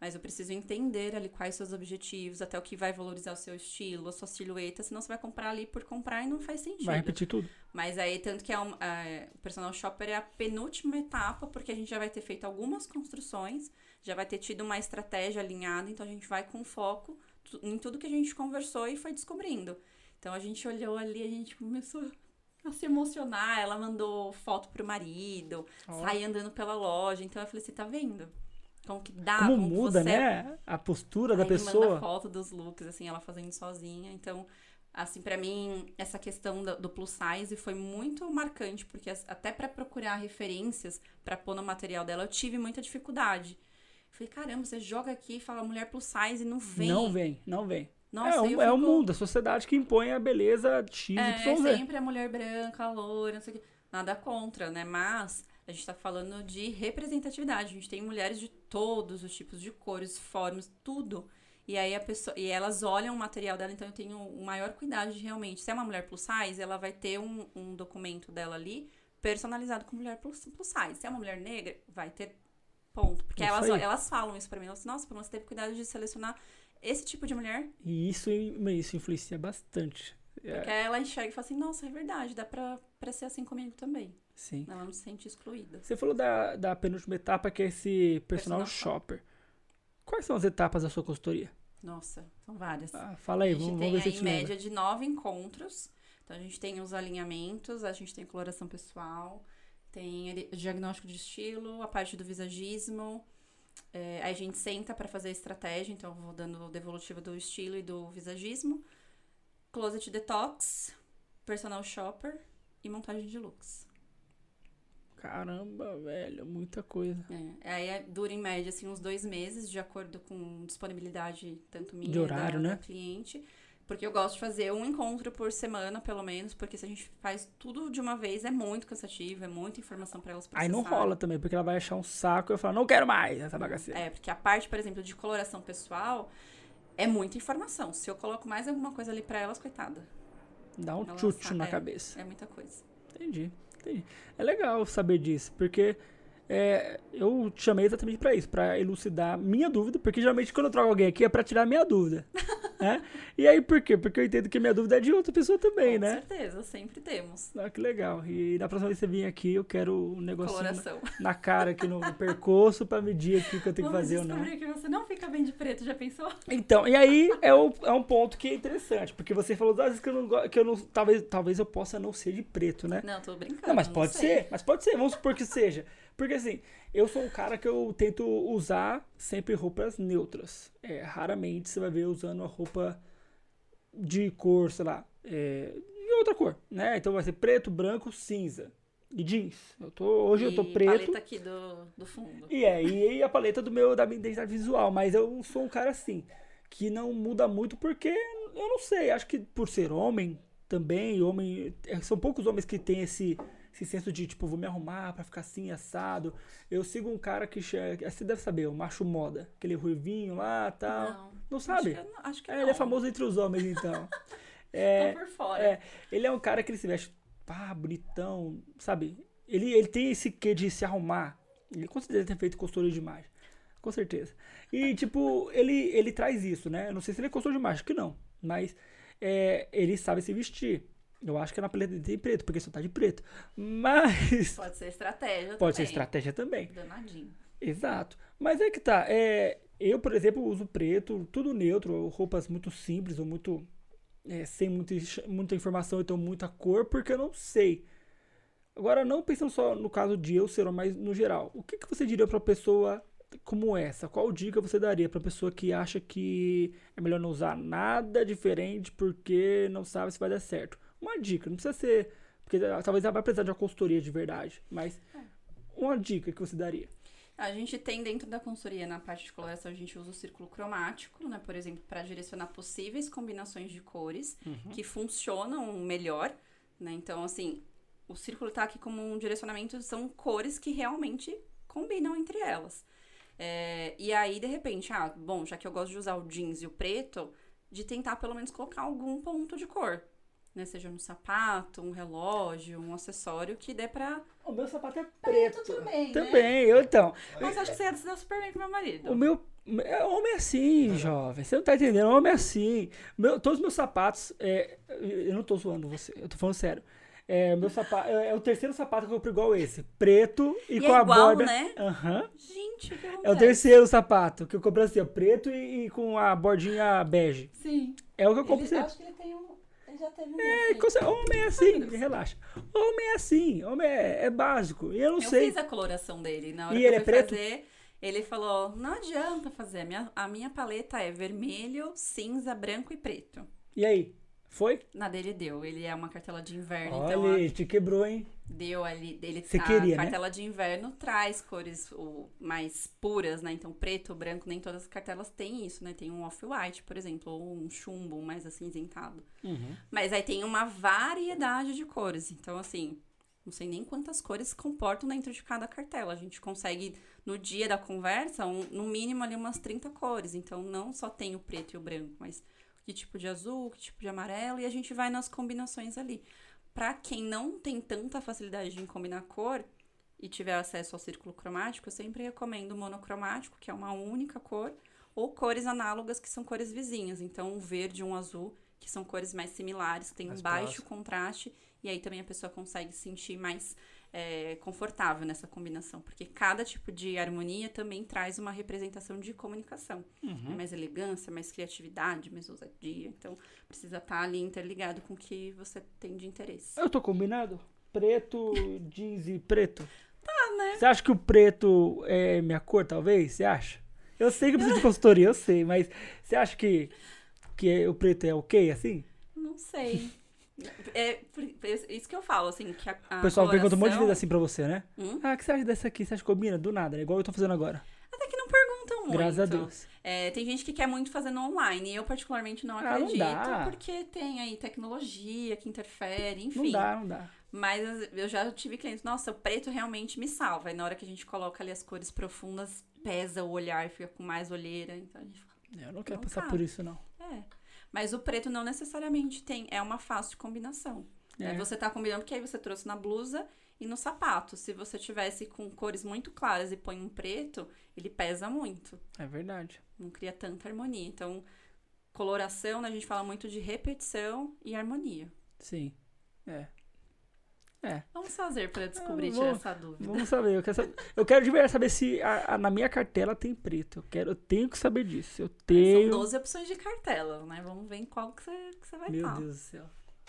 Mas eu preciso entender ali quais seus objetivos, até o que vai valorizar o seu estilo, a sua silhueta, senão você vai comprar ali por comprar e não faz sentido. Vai repetir tudo. Mas aí, tanto que é um, é, o personal shopper é a penúltima etapa, porque a gente já vai ter feito algumas construções, já vai ter tido uma estratégia alinhada, então a gente vai com foco em tudo que a gente conversou e foi descobrindo. Então a gente olhou ali, a gente começou a se emocionar, ela mandou foto pro marido, Ó. sai andando pela loja, então eu falei assim, tá vendo? Como que dá, Como como, muda, você né? A postura da Aí me pessoa. manda foto dos looks, assim, ela fazendo sozinha. Então, assim, pra mim, essa questão do, plus size foi muito marcante, porque até pra procurar referências pra pôr no material dela, eu tive muita dificuldade. Falei, caramba, você joga aqui e fala mulher plus size e não vem. Não vem, não vem. Nossa, é, o, eu é o fico- mundo, a sociedade que impõe a beleza X, É, Y, Z. sempre a mulher branca, loura, não sei o quê. Nada contra, né? Mas a gente tá falando de representatividade. A gente tem mulheres de todos os tipos de cores, formas, tudo. E aí a pessoa. E elas olham o material dela, então eu tenho o maior cuidado de realmente. Se é uma mulher plus size, ela vai ter um, um documento dela ali personalizado com mulher plus, plus size. Se é uma mulher negra, vai ter ponto. Porque Isso elas, elas falam isso pra mim. Elas, Nossa, você teve cuidado de selecionar esse tipo de mulher E isso, isso influencia bastante. É, porque ela enxerga e fala assim, nossa, é verdade, dá pra, pra ser assim comigo também. sim. Ela não se sente excluída. Você falou da, da penúltima etapa, que é esse personal, Personal shopper. Quais são as etapas da sua consultoria? Nossa, são várias. Ah, fala aí, a gente vamos, tem vamos ver se em te lembra. média de nove encontros. Então a gente tem os alinhamentos, a gente tem coloração pessoal, tem o diagnóstico de estilo, a parte do visagismo. É, aí a gente senta pra fazer a estratégia, então eu vou dando o devolutivo do estilo e do visagismo. Closet detox, personal shopper e montagem de looks. Caramba, velho, muita coisa. É, aí é- dura em média assim, uns dois meses, de acordo com disponibilidade tanto minha De horário, da, né? da cliente. Porque eu gosto de fazer um encontro por semana, pelo menos, porque se a gente faz tudo de uma vez, é muito cansativo, é muita informação pra elas Aí não rola também, porque ela vai achar um saco e eu falar, não quero mais essa bagaceira. É, porque a parte, por exemplo, de coloração pessoal é muita informação. Se eu coloco mais alguma coisa ali pra elas, coitada, Dá um ela na é. cabeça. é muita coisa. Entendi, entendi. É legal saber disso, porque é, eu te chamei exatamente pra isso, pra elucidar minha dúvida, porque geralmente quando eu trago alguém aqui é pra tirar minha dúvida, [LAUGHS] né? E aí por quê? Porque eu entendo que minha dúvida é de outra pessoa também, Com né? certeza, sempre temos. Ah, que legal. E na próxima vez que você vir aqui, eu quero um negocinho na, Coloração. na cara aqui no, no percurso pra medir aqui o que eu tenho que Vamos fazer ou não. descobrir que você não fica bem de preto, já pensou? Então, e aí é, o- é um ponto que é interessante, porque você falou das vezes que eu não, que eu não talvez, talvez eu possa não ser de preto, né? Não, tô brincando. Não, mas pode sei. ser, mas pode ser, vamos supor que seja. Porque assim, eu sou um cara que eu tento usar sempre roupas neutras. É, raramente você vai ver usando uma roupa de cor, sei lá, é, outra cor, né? Então vai ser preto, branco, cinza. E jeans. Eu tô, hoje eu tô E preto. paleta aqui do, do fundo. E é, e a paleta do meu, da minha identidade visual, mas eu sou um cara assim, que não muda muito porque, eu não sei, acho que por ser homem também, homem, é, são poucos homens que têm esse, esse senso de, tipo, vou me arrumar pra ficar assim, assado. Eu sigo um cara que, che- você deve saber, o macho moda, aquele ruivinho lá tal. Não, Não, sabe? Acho que, acho que É, não. ele é famoso entre os homens, então. [LAUGHS] É, Tô por fora. é, ele é um cara que ele se veste, pá, bonitão, sabe? Ele, ele tem esse quê de se arrumar. Ele com certeza tem feito consultoria de imagem. Com certeza. E, [LAUGHS] tipo, ele, ele traz isso, né? Eu não sei se ele é consultor de imagem, acho que não. Mas é, ele sabe se vestir. Eu acho que é na paleta tem preto, porque só tá de preto. Mas [LAUGHS] Pode ser estratégia pode ser também. estratégia também. Danadinho. Exato. Mas é que tá. É, eu, por exemplo, uso preto, tudo neutro, roupas muito simples ou muito. é, sem muita, muita informação, então muita cor, porque eu não sei. Agora, não pensando só no caso de eu ser, mas no geral. O que, que você diria pra pessoa como essa? Qual dica você daria pra pessoa que acha que é melhor não usar nada diferente porque não sabe se vai dar certo? Uma dica, não precisa ser. Porque talvez ela vai precisar de uma consultoria de verdade, mas uma dica que você daria. A gente tem dentro da consultoria, na parte de coloração, a gente usa o círculo cromático, né? Por exemplo, para direcionar possíveis combinações de cores Uhum. que funcionam melhor, né? Então, assim, o círculo tá aqui como um direcionamento, são cores que realmente combinam entre elas. É, e aí, de repente, ah, bom, já que eu gosto de usar o jeans e o preto, de tentar pelo menos colocar algum ponto de cor. Né? Seja no sapato, um relógio, um acessório que dê pra. O meu sapato é preto. também, né? Também, eu então. Mas acho que você ia se dar super bem pro meu marido. O meu. é, Homem é assim, jovem. Você não tá entendendo? Homem é assim. Meu, todos os meus sapatos. é, eu não tô zoando você, eu tô falando sério. É, meu sapato, é, é o terceiro sapato que eu compro igual esse. Preto e, E com é a igual, borda. né? Aham. Gente, o que É o terceiro sapato que eu compro assim, ó, preto e, e com a bordinha bege. Sim. É o que eu compro Ele, sempre. acho que ele tem um. Já teve um. É, desse. conse- homem é assim, relaxa. Homem é assim, homem é, é básico. E eu não Eu sei. fiz a coloração dele. Na hora E que ele eu é fui preto? fazer, ele falou: não adianta fazer. A minha, a minha paleta é vermelho, cinza, branco e preto. E aí? Foi? Na dele deu. Ele é uma cartela de inverno, então Olha, a- ele te quebrou, hein? Deu ali. Ele Você a queria, né? cartela de inverno traz cores o, mais puras, né? Então, preto, branco, nem todas as cartelas têm isso, né? Tem um off-white, por exemplo, ou um chumbo mais acinzentado. Uhum. Mas aí tem uma variedade de cores. Então, assim, não sei nem quantas cores comportam dentro de cada cartela. A gente consegue, no dia da conversa, um- no mínimo ali umas 30 cores. Então, não só tem o preto e o branco, mas que tipo de azul, que tipo de amarelo, e a gente vai nas combinações ali. Pra quem não tem tanta facilidade em combinar cor e tiver acesso ao círculo cromático, eu sempre recomendo o monocromático, que é uma única cor, ou cores análogas, que são cores vizinhas. Então, um verde e um azul, que são cores mais similares, que tem Mais um baixo próximo. contraste, e aí também a pessoa consegue se sentir mais é, confortável nessa combinação. Porque cada tipo de harmonia também traz uma representação de comunicação. Uhum. É mais elegância, mais criatividade, mais ousadia. Então, precisa estar ali interligado com o que você tem de interesse. Eu tô combinado? Preto, jeans e preto. Tá, né? Você acha que o preto é minha cor, talvez? Você acha? Eu sei que eu preciso de consultoria, eu sei, mas você acha que, que o preto é ok, assim? Não sei. É é isso que eu falo, assim, que a, a O pessoal pergunta um monte de vezes coloração- assim pra você, né? Hum? Ah, o que você acha dessa aqui? Você acha que combina? Do nada, né? Igual eu tô fazendo agora. Até que não perguntam muito. Graças a Deus. É, tem gente que quer muito fazer no online. E eu, particularmente, não Ah, não acredito. dá. porque tem aí tecnologia que interfere, enfim. Não dá, não dá. Mas eu já tive clientes, nossa, o preto realmente me salva. E na hora que a gente coloca ali as cores profundas, pesa o olhar, fica com mais olheira. Então a gente fala, Eu não quero Não passar dá. por isso, não. Mas o preto não necessariamente tem, é uma fácil combinação. É. É, Você tá combinando porque aí você trouxe na blusa e no sapato. Se você tivesse com cores muito claras e põe um preto, ele pesa muito. É verdade. Não cria tanta harmonia. Então, coloração, né, a gente fala muito de repetição e harmonia. Sim. É. Vamos fazer para descobrir Ah, tirar essa dúvida. Vamos saber. Eu quero, saber, eu quero de verdade saber se a- a- na minha cartela tem preto. Eu, quero, eu tenho que saber disso. Eu São tenho. 12 opções de cartela, né? Vamos ver em qual que você, que você vai Meu estar. Deus do céu.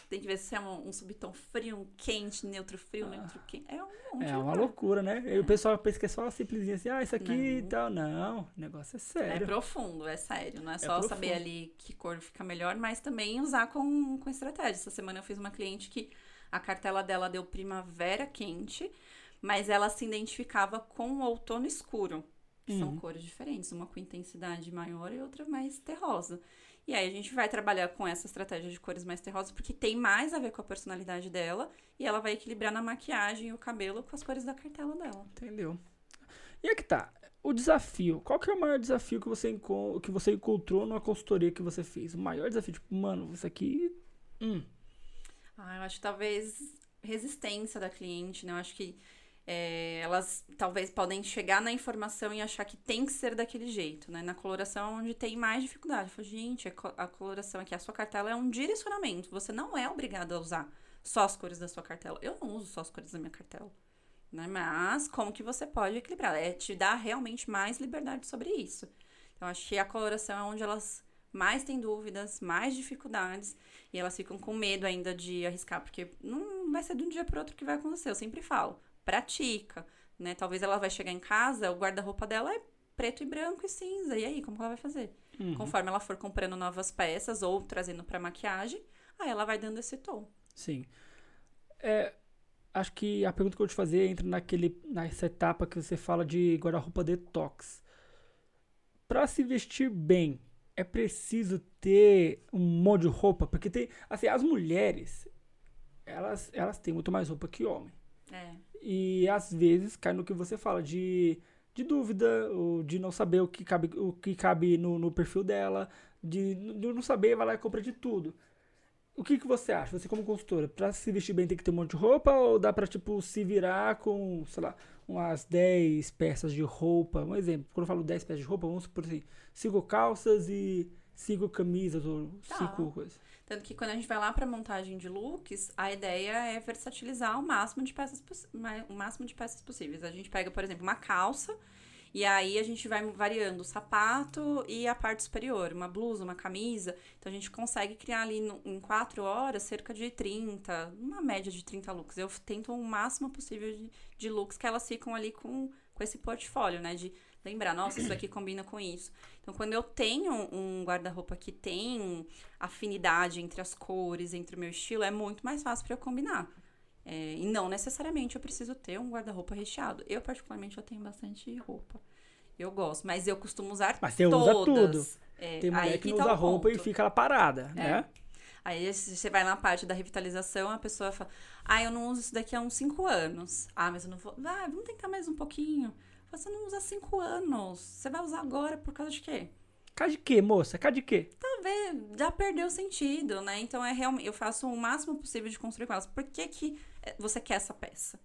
Tem que ver se é um, um subtom frio, um quente, neutro frio, neutro quente. É um monte É uma loucura, né? E o pessoal pensa que é só simplesinho assim, ah, isso aqui e tal. Não, o negócio é É sério. profundo, é sério. Não é só profundo. saber ali que cor fica melhor, mas também usar com, com estratégia. Essa semana eu fiz uma cliente que a cartela dela deu primavera quente, mas ela se identificava com o outono escuro. Que são Uhum. cores diferentes, uma com intensidade maior e outra mais terrosa. E aí a gente vai trabalhar com essa estratégia de cores mais terrosas, porque tem mais a ver com a personalidade dela, e ela vai equilibrar na maquiagem e o cabelo com as cores da cartela dela. Entendeu? E é que tá. O desafio. Qual que é o maior desafio que você, que você encontrou numa consultoria que você fez? O maior desafio, tipo, mano, isso aqui. Hum, Ah, eu acho que talvez resistência da cliente, né? Eu acho que é, elas talvez podem chegar na informação e achar que tem que ser daquele jeito, né? Na coloração é onde tem mais dificuldade. Falo, gente, a coloração aqui, a sua cartela é um direcionamento. Você não é obrigado a usar só as cores da sua cartela. Eu não uso só as cores da minha cartela. Né? Mas como que você pode equilibrar? É te dar realmente mais liberdade sobre isso. Então, acho que a coloração é onde elas mais têm dúvidas, mais dificuldades. E elas ficam com medo ainda de arriscar, porque não vai ser de um dia para outro que vai acontecer. Eu sempre falo, pratica, né? Talvez ela vai chegar em casa, o guarda-roupa dela é preto e branco e cinza. E aí, como ela vai fazer? uhum. Conforme ela for comprando novas peças ou trazendo para maquiagem, aí ela vai dando esse tom. Sim. É, acho que a pergunta que eu vou te fazer entra naquele, nessa etapa que você fala de guarda-roupa detox. Para se vestir bem, é preciso ter um monte de roupa? Porque tem, assim, as mulheres, elas, elas têm muito mais roupa que homem. É. E às vezes cai no que você fala de, de dúvida, ou de não saber o que cabe, o que cabe no, no perfil dela, de, de não saber, vai lá e compra de tudo. O que, que você acha? Você como consultora, pra se vestir bem tem que ter um monte de roupa ou dá pra, tipo, se virar com, sei lá, umas 10 peças de roupa? Um exemplo, quando eu falo 10 peças de roupa, vamos supor assim, 5 calças e 5 camisas ou Tá. 5 coisas. Tanto que quando a gente vai lá pra montagem de looks, a ideia é versatilizar o máximo de peças, o máximo de peças possíveis. A gente pega, por exemplo, uma calça e aí a gente vai variando o sapato e a parte superior, uma blusa, uma camisa. Então a gente consegue criar ali no- em quatro horas cerca de 30, uma média de 30 looks. Eu tento o máximo possível de, de looks que elas ficam ali com, com esse portfólio, né? De lembrar, nossa, isso aqui combina com isso. Então, quando eu tenho um guarda-roupa que tem afinidade entre as cores, entre o meu estilo, é muito mais fácil para eu combinar. É, e não necessariamente eu preciso ter um guarda-roupa recheado. Eu, particularmente, eu tenho bastante roupa. Eu gosto, mas eu costumo usar Mas você usa todas. tudo. É, Tem mulher aí que não tá usa roupa e ponto. fica lá parada, né? Aí se você vai na parte da revitalização, a pessoa fala: Ah, eu não uso isso daqui há uns 5 anos. Ah, mas eu não vou. Ah, vamos tentar mais um pouquinho. Você não usa há 5 anos. Você vai usar agora por causa de quê? Cá de quê, moça? Cá de quê? Talvez já perdeu o sentido, né? Então é realmente. Eu faço o máximo possível de construir com elas. Por que, que eh, você quer essa peça?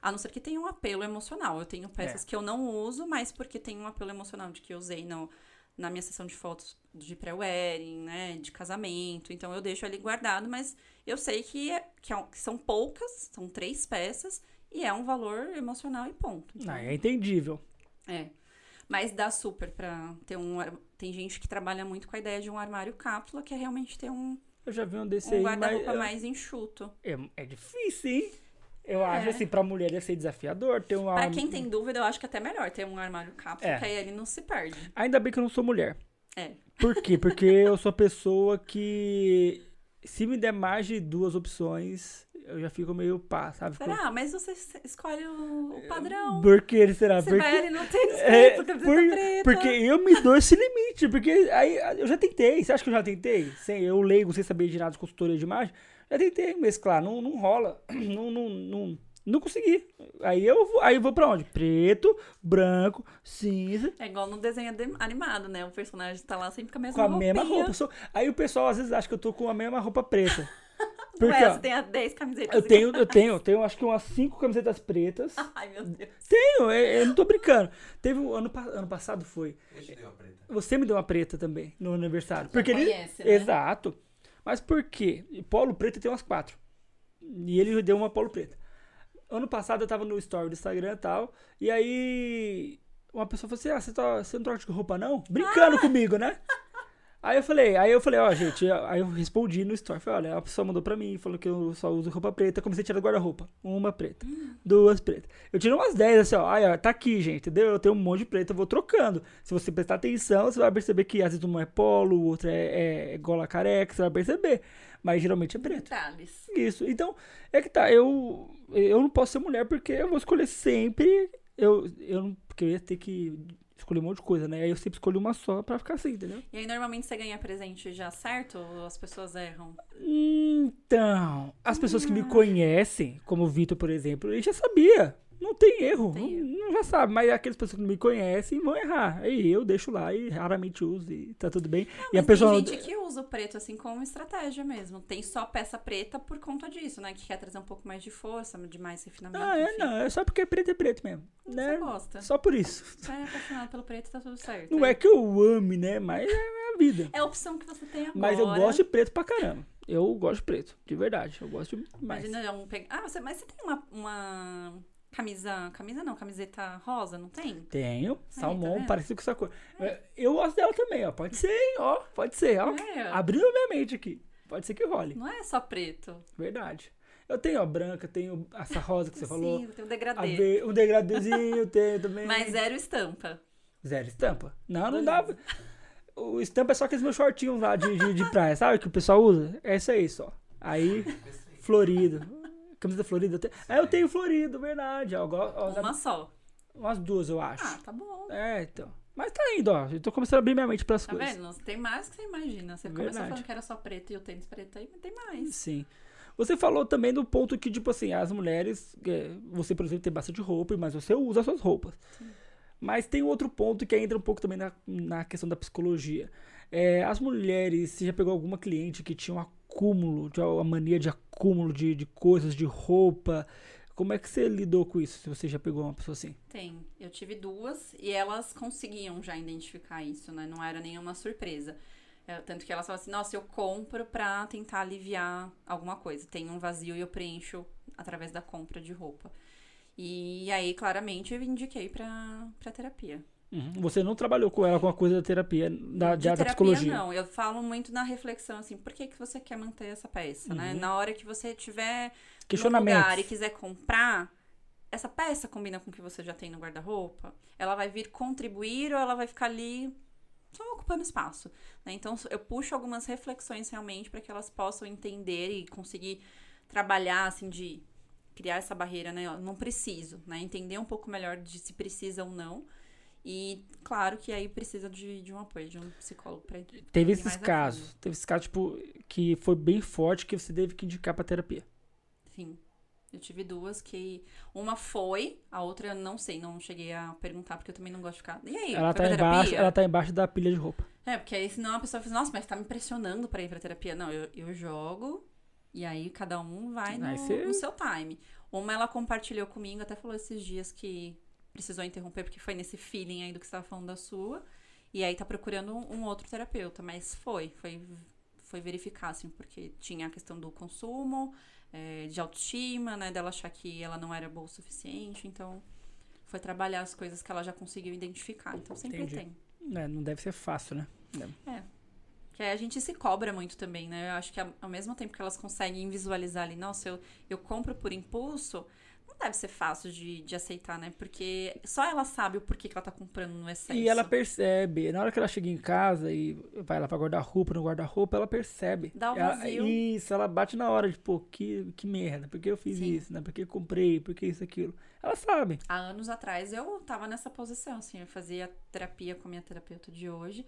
A não ser que tenha um apelo emocional. Eu tenho peças que eu não uso, mas porque tem um apelo emocional de que eu usei no, na minha sessão de fotos de pré-wedding, né? De casamento. Então eu deixo ali guardado, mas eu sei que, é, que, é que são poucas, são três peças, e é um valor emocional e ponto. Então, Ah, é entendível. é. Mas dá super pra ter um. Tem gente que trabalha muito com a ideia de um armário cápsula, que é realmente ter um, Eu já vi um desse um aí, mas guarda-roupa eu- mais enxuto. é, é difícil, hein? Eu acho É. assim, pra mulher deve ser desafiador ter um Pra quem tem dúvida, eu acho que é até melhor ter um armário cápsula, É. que aí ele não se perde. Ainda bem que eu não sou mulher. É. Por quê? Porque eu sou a pessoa que se me der mais de duas opções, eu já fico meio pá, sabe? Fico- Será? Mas você es- escolhe o, o padrão. Por que será? Você Porque... vai ali no tênis [LAUGHS] É, preto, camiseta por- preta. porque eu me dou esse limite, porque aí eu já tentei, você acha que eu já tentei? Sem, eu leigo, sem saber de nada de consultoria de imagem, já tentei mesclar, não, não rola, [CLEARS THROAT] não, não, não, não consegui. Aí eu, vou- aí eu vou pra onde? Preto, branco, cinza, É igual no desenho de- animado, né? O personagem tá lá sempre com a mesma com a mesma roupinha. roupa. Sou- Aí o pessoal às vezes acha que eu tô com a mesma roupa preta. Ué, Porque, ó, você tem as 10 camisetas. eu tenho, eu tenho, eu tenho acho que umas cinco camisetas pretas. [LAUGHS] Ai, meu Deus. Tenho, eu, eu não tô brincando. Teve um ano, ano passado foi. Eu te dei uma preta. Você me deu uma preta também no aniversário. Porque ele. conhece, né? Exato. Mas por quê? Polo preto tem umas quatro. E ele deu uma polo preta. Ano passado eu tava no story do Instagram e tal. E aí. Uma pessoa falou assim: Ah, você, tá, você não troca de roupa, não? Brincando Ah! comigo, né? [LAUGHS] Aí eu falei, aí eu falei, ó, gente, aí eu respondi no story, falei, olha, a pessoa mandou pra mim, falou que eu só uso roupa preta, comecei a tirar do guarda-roupa. Uma preta, duas pretas. Eu tirei umas 10, assim, ó, aí, ó, tá aqui, gente, entendeu? Eu tenho um monte de preta, eu vou trocando. Se você prestar atenção, você vai perceber que às vezes uma é polo, outra é, é gola careca, você vai perceber. Mas geralmente é preto. Detalhes. Isso. Então, é que tá, eu, eu não posso ser mulher porque eu vou escolher sempre. Eu, eu não, porque eu ia ter que escolher um monte de coisa, né? Aí eu sempre escolho uma só pra ficar assim, entendeu? E aí, normalmente, você ganha presente já certo ou as pessoas erram? Então, as pessoas que me conhecem, como o Vitor, por exemplo, ele já sabia. Não tem erro. Tem. Não, não já sabe. Mas aquelas pessoas que não me conhecem vão errar. Aí eu deixo lá e raramente uso e tá tudo bem. e a pessoa. tem gente que usa o preto assim como estratégia mesmo. Tem só peça preta por conta disso, né? Que quer trazer um pouco mais de força, de mais refinamento. Ah, é, enfim. não. É só porque preto é preto mesmo. Você Né? gosta. Só por isso. Você é apaixonado pelo preto, tá tudo certo. Não é que eu ame, né? Mas é a vida. É a opção que você tem agora. Mas eu gosto de preto pra caramba. Eu gosto de preto, de verdade. Eu gosto de mais. Imagina um pe... Ah, você... mas você tem uma, uma camisa. Camisa não, camiseta rosa, não tem? Tenho, salmão, vendo? parecido com essa cor. É, Eu gosto dela também, ó. Pode ser, hein? Ó, pode ser, ó. É. Abrindo minha mente aqui. Pode ser que role. Não é só preto. Verdade. Eu tenho a branca, tenho essa rosa que você falou. Sim, tem um A degradê. ver, um degradezinho eu tenho também. Mas zero estampa. Zero estampa. Não, não dá. O estampa é só aqueles meus shortinhos lá de, de, de praia, sabe? Que o pessoal usa. É isso aí só. Aí, [LAUGHS] florido. Camiseta florida? Eu Ah, eu tenho florido, verdade. igual- ó, Uma só. Umas duas, eu acho. Ah, tá bom. É, então. Mas tá indo, ó. Eu tô começando a abrir minha mente pras Tá coisas. vendo? Tem mais que você imagina. Você começou Verdade. falando que era só preto e o tênis preto aí, mas tem mais. Sim. Você falou também do ponto que, tipo assim, as mulheres. é, você, por exemplo, tem bastante roupa, mas você usa as suas roupas. Mas tem outro ponto que entra um pouco também na, na questão da psicologia. É, as mulheres, você já pegou alguma cliente que tinha um acúmulo, tinha uma mania de acúmulo de, de coisas, de roupa. Como é que você lidou com isso, se você já pegou uma pessoa assim? Tem. Eu tive duas e elas conseguiam já identificar isso, né? Não era nenhuma surpresa. É, tanto que elas falavam assim, nossa, eu compro pra tentar aliviar alguma coisa. Tem um vazio e eu preencho através da compra de roupa. E aí, claramente, eu indiquei pra, pra terapia. Uhum. Você não trabalhou com ela com a coisa da terapia, da, De da, da terapia, psicologia. não. Eu falo muito na reflexão, assim, por que, que você quer manter essa peça, né? Uhum. Na hora que você tiver no lugar e quiser comprar, essa peça combina com o que você já tem no guarda-roupa? Ela vai vir contribuir ou ela vai ficar ali só ocupando espaço? né? Então, eu puxo algumas reflexões realmente para que elas possam entender e conseguir trabalhar, assim, de criar essa barreira, né? Eu não preciso, né? Entender um pouco melhor de se precisa ou não. E, claro, que aí precisa de, de um apoio, de um psicólogo para Teve esses casos. Teve esses casos, tipo, que foi bem forte que você teve que indicar pra terapia. Sim. Eu tive duas que. Uma foi, a outra eu não sei, não cheguei a perguntar, porque eu também não gosto de ficar. E aí? Ela tá, embaixo, ela tá embaixo da pilha de roupa. É, porque aí senão a pessoa fala, nossa, mas tá me pressionando pra ir pra terapia. Não, eu, eu jogo e aí cada um vai no, no seu time. Uma ela compartilhou comigo, até falou esses dias que precisou interromper, porque foi nesse feeling aí do que você tava falando da sua. E aí tá procurando um, um outro terapeuta, mas foi, foi, foi verificar, assim, porque tinha a questão do consumo, é, de autoestima, né, dela achar que ela não era boa o suficiente, então foi trabalhar as coisas que ela já conseguiu identificar. Então sempre Entendi. tem. É, não deve ser fácil, né? Que aí a gente se cobra muito também, né? Eu acho que ao mesmo tempo que elas conseguem visualizar ali, nossa, eu, eu compro por impulso, deve ser fácil de, de aceitar, né? Porque só ela sabe o porquê que ela tá comprando no excesso. E ela percebe, na hora que ela chega em casa e vai lá pra guarda-roupa, no guarda-roupa, ela percebe. Dá o Ela- vazio. isso, ela bate na hora, tipo, que, que merda, por que eu fiz Sim. isso, né? Por que eu comprei, por que isso, aquilo. Ela sabe. Há anos atrás eu tava nessa posição, assim, eu fazia terapia com a minha terapeuta de hoje.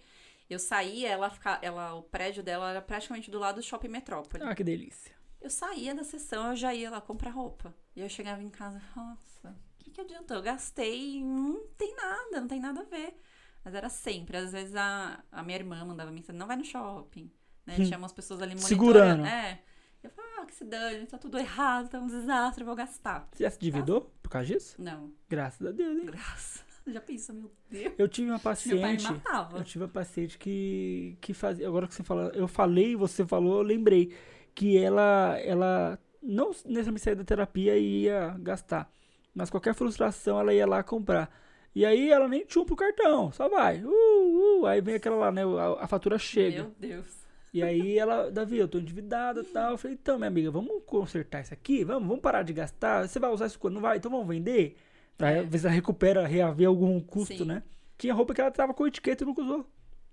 Eu saía, ela fica, ela, o prédio dela era praticamente do lado do Shopping Metrópole. Ah, que delícia. Eu saía da sessão, eu já ia lá comprar roupa. E eu chegava em casa, nossa, o que, que adiantou? Eu gastei, não tem nada, não tem nada a ver. Mas era sempre. Às vezes a, a minha irmã mandava mensagem, não vai no shopping. Né? Tinha umas pessoas ali. Hum. Segurando. É. Eu falava, ah, que se dane, tá tudo errado, tá um desastre, eu vou gastar. Você já se endividou por causa disso? Não, Graças a Deus, hein? graça. [LAUGHS] Já pensou, meu Deus. Eu tive uma Meu pai me paciente. matava. Eu tive uma paciente que, que fazia. Agora que você falou, eu falei, você falou, eu lembrei. Que ela, ela não necessariamente saía da terapia e ia gastar. Mas qualquer frustração ela ia lá comprar. E aí ela nem chumpa o cartão, só vai. Uh, uh, aí vem aquela lá, né? A, a fatura chega. Meu Deus. E aí ela, Davi, eu tô endividada e tal. Eu falei, então, minha amiga, vamos consertar isso aqui? Vamos, vamos parar de gastar? Você vai usar isso quando não vai? Então vamos vender? Pra É. ver se ela recupera, reaver algum custo, Sim. né? Tinha roupa que ela tava com etiqueta e nunca usou.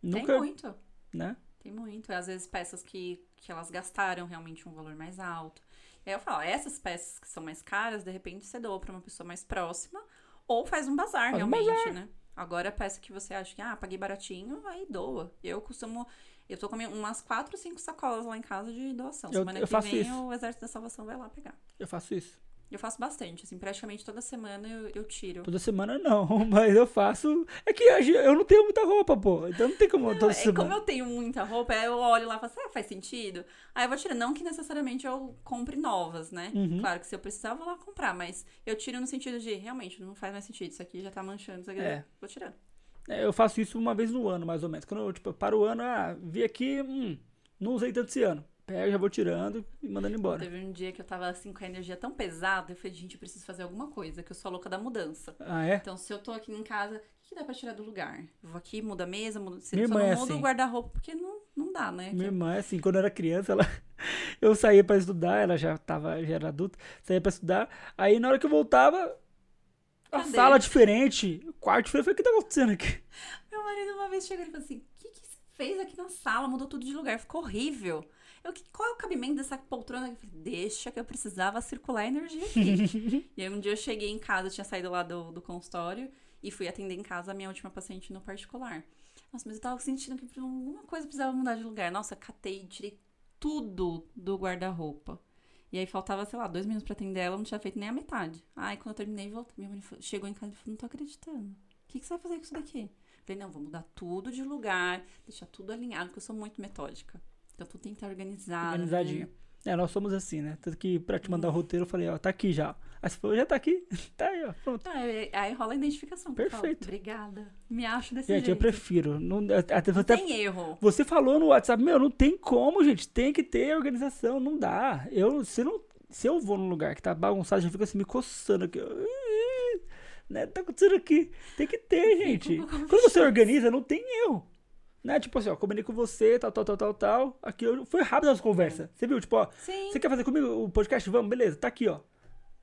Tem Nunca, muito. né? Tem muito. Às vezes peças que, que elas gastaram realmente um valor mais alto. E aí eu falo, essas peças que são mais caras, de repente você doa pra uma pessoa mais próxima. Ou faz um bazar, Faz um realmente, bazar. né? Agora a peça que você acha que, ah, paguei baratinho, aí doa. Eu costumo. Eu tô com umas quatro, cinco sacolas lá em casa de doação. Eu- Semana eu que faço vem isso. o Exército da Salvação vai lá pegar. Eu faço isso. Eu faço bastante, assim, praticamente toda semana eu, eu tiro. Toda semana não, [LAUGHS] mas eu faço. É que eu não tenho muita roupa, pô. Então não tem como toda É, semana. como eu tenho muita roupa, eu olho lá e falo, que faz sentido? Aí eu vou tirando. Não que necessariamente eu compre novas, né? Uhum. Claro que se eu precisar, eu vou lá comprar. Mas eu tiro no sentido de, realmente, não faz mais sentido. Isso aqui já tá manchando, isso aqui É. vou tirando. É, Eu faço isso uma vez no ano, mais ou menos. Quando eu tipo, paro o ano, ah, vi aqui, hum, não usei tanto esse ano. Pego, já vou tirando e mandando embora. Teve um dia que eu tava assim com a energia tão pesada, eu falei, gente, eu preciso fazer alguma coisa, que eu sou a louca da mudança. Ah, é? Então, se eu tô aqui em casa, o que, que dá pra tirar do lugar? Eu vou aqui, muda a mesa, muda. Se Minha só não é muda assim. o guarda-roupa, porque não, não dá, né? Minha irmã, é assim, quando eu era criança, ela... [LAUGHS] eu saía pra estudar, ela já, tava, já era adulta, saía pra estudar. Aí na hora que eu voltava, a Cadê? sala diferente, o quarto diferente. Eu falei, o que tá acontecendo aqui? Meu marido uma vez chegou e falou assim: o que, que você fez aqui na sala? Mudou tudo de lugar, ficou horrível. Eu, "Que- qual é o cabimento dessa poltrona? Eu falei, deixa que eu precisava circular energia aqui. [LAUGHS] e aí um dia eu cheguei em casa, tinha saído lá do, do consultório e fui atender em casa a minha última paciente no particular. Nossa, mas eu tava sentindo que alguma coisa precisava mudar de lugar. Nossa, catei, tirei tudo do guarda-roupa. E aí faltava, sei lá, dois minutos pra atender ela, eu não tinha feito nem a metade. Aí quando eu terminei, voltei. Minha mãe chegou em casa e falou, não tô acreditando. O que, que você vai fazer com isso daqui? Eu falei, não, vou mudar tudo de lugar, deixar tudo alinhado, porque eu sou muito metódica. Então tudo tem que estar organizado. Organizadinho. né? É, nós somos assim, né? Tanto que pra te mandar o roteiro, eu falei, ó, tá aqui já. Aí você falou, já tá aqui. [LAUGHS] tá aí, ó. Pronto. Ah, aí- rola a identificação. eu Perfeito. Obrigada. Me acho desse Gente, eu jeito. prefiro. Não, até, Não até, tem erro. Você falou no WhatsApp, meu, não tem como, gente. Tem que ter organização, não dá. Eu, se, não, se eu vou num lugar que tá bagunçado, já fico assim me coçando aqui. Ih, Né, tá acontecendo aqui. Tem que ter, gente. Quando você organiza, não tem erro. Né? Tipo assim, ó, combinei com você, tal, tal, tal, tal, tal. Aqui eu, foi rápido as conversas. Você viu? Tipo, ó, Sim. você quer fazer comigo o podcast? Vamos, beleza, tá aqui, ó.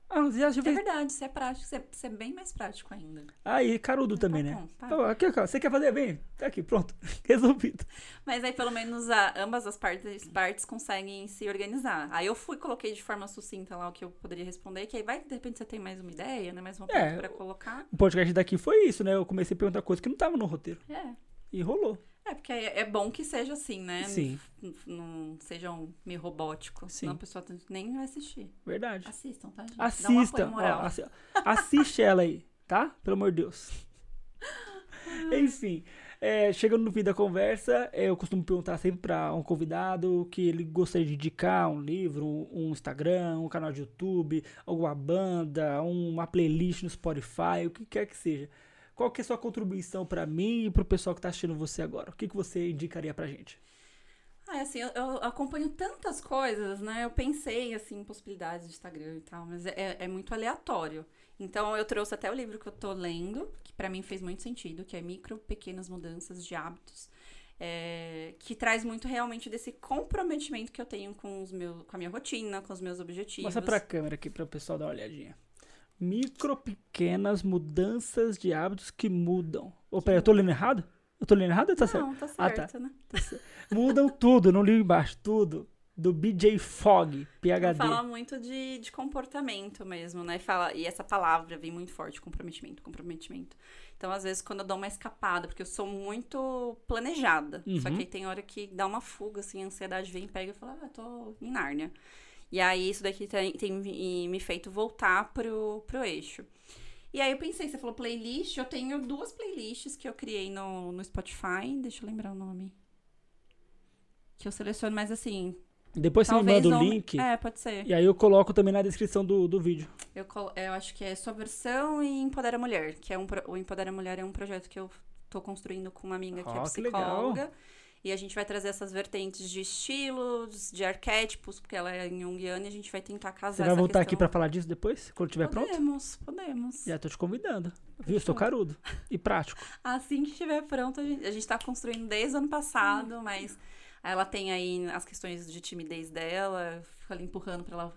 Ah, já, já É fez. verdade, isso é prático, isso é, isso é bem mais prático ainda. Aí, carudo também, tá né? bom, tá. Tá bom, aqui, ó, você quer fazer? Vem, tá aqui, pronto. [LAUGHS] Resolvido. Mas aí, pelo menos, a- ambas as partes, partes conseguem se organizar. Aí eu fui, coloquei de forma sucinta lá o que eu poderia responder, que aí vai, de repente, você tem mais uma ideia, né? Mais uma É, pra colocar. O podcast daqui foi isso, né? Eu comecei a perguntar coisas que não estavam no roteiro. É. E rolou. É, porque aí é bom que seja assim, né? Sim. Não seja um meio robótico. Sim. Senão a pessoa nem vai assistir. Verdade. Assistam, tá, gente? Dá Assista. apoio moral. ó, assi- assiste ela aí, tá? Pelo amor de Deus. [LAUGHS] Enfim, é, chegando no fim da conversa, é, eu costumo perguntar sempre para um convidado que ele gostaria de indicar um livro, um, um Instagram, um canal de YouTube, alguma banda, uma playlist no Spotify, o que quer que seja. Qual que é a sua contribuição para mim e para o pessoal que está assistindo você agora? O que, que você indicaria pra gente? Ah, assim, eu, eu acompanho tantas coisas, né? Eu pensei, assim, em possibilidades de Instagram e tal, mas é, é muito aleatório. Então, eu trouxe até o livro que eu tô lendo, que pra mim fez muito sentido, que é Micro Pequenas Mudanças de Hábitos, é, que traz muito realmente desse comprometimento que eu tenho com, os meus, com a minha rotina, com os meus objetivos. Mostra pra câmera aqui para o pessoal dar uma olhadinha. Micro pequenas mudanças de hábitos que mudam. Ô, peraí, eu tô lendo errado? Eu tô lendo errado ou tá certo? Não, tá Ah, certo, [LAUGHS] tá. né? Mudam tudo, não li embaixo, tudo. Do BJ Fogg, PHD. Fala muito de, de comportamento mesmo, né? Fala, e essa palavra vem muito forte, comprometimento, comprometimento. Então, às vezes, quando eu dou uma escapada, porque eu sou muito planejada. Só Uhum. que aí tem hora que dá uma fuga, assim, a ansiedade vem, pega e fala, ah, tô em Nárnia. E aí, isso daqui tem, tem me feito voltar pro, pro eixo. E aí eu pensei, você falou playlist, eu tenho duas playlists que eu criei no, no Spotify. Deixa eu lembrar o nome. Que eu seleciono, mas assim, Depois você me manda o link. É, pode ser. E aí eu coloco também na descrição do, do vídeo. Eu, colo- eu acho que é Sua Versão e Empodera Mulher, que é um pro- o Empodera Mulher é um projeto que eu tô construindo com uma amiga que é Ah, que legal. E a gente vai trazer essas vertentes de estilos, de arquétipos, porque ela é junguiana e a gente vai tentar casar Você vai voltar aqui questão. pra falar disso depois? Quando tiver pronto? Podemos, podemos. Já tô te convidando. Viu? Estou carudo. E prático. [LAUGHS] Assim que estiver pronto, a gente, a gente tá construindo desde o ano passado, mas ela tem aí as questões de timidez dela, fica ali empurrando pra ela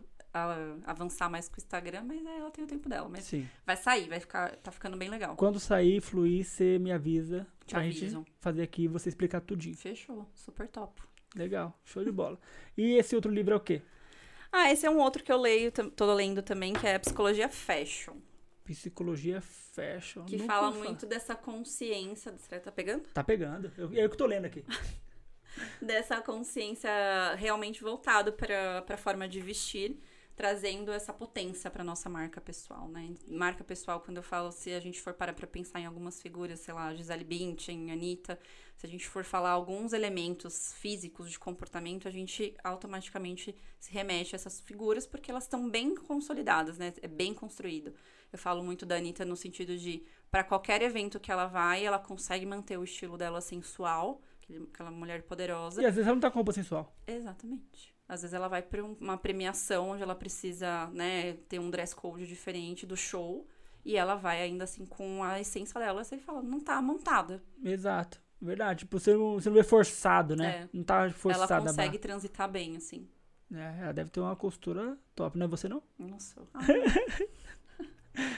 avançar mais com o Instagram, mas ela tem o tempo dela. Mas Sim. vai sair, vai ficar, tá ficando bem legal. Quando sair, fluir, você me avisa Te pra aviso. gente fazer aqui e você explicar tudinho. Fechou, super top. Legal. Show de bola. E esse outro livro é o quê? Ah, esse é um outro que eu leio, tô lendo também, que é Psicologia Fashion. Psicologia Fashion. Que fala muito dessa consciência. Será que tá pegando? Tá pegando. Eu, é eu que tô lendo aqui. [LAUGHS] Dessa consciência realmente voltado para a forma de vestir, trazendo essa potência para nossa marca pessoal, né? Marca pessoal, quando eu falo, se a gente for parar para pensar em algumas figuras, sei lá, Gisele Bündchen, Anitta, se a gente for falar alguns elementos físicos de comportamento, a gente automaticamente se remete a essas figuras porque elas estão bem consolidadas, né? É bem construído. Eu falo muito da Anitta no sentido de, para qualquer evento que ela vai, ela consegue manter o estilo dela sensual, aquela mulher poderosa. E às vezes ela não tá com roupa sensual. Exatamente. Às vezes ela vai para uma premiação onde ela precisa, né, ter um dress code diferente do show e ela vai ainda assim com a essência dela, você fala, não tá montada. Exato. Verdade. Tipo, você não, você não é forçado, né? É. Não tá ela forçada. a consegue transitar bem, assim. É, ela deve ter uma costura top, não é você não? Não sou. [LAUGHS]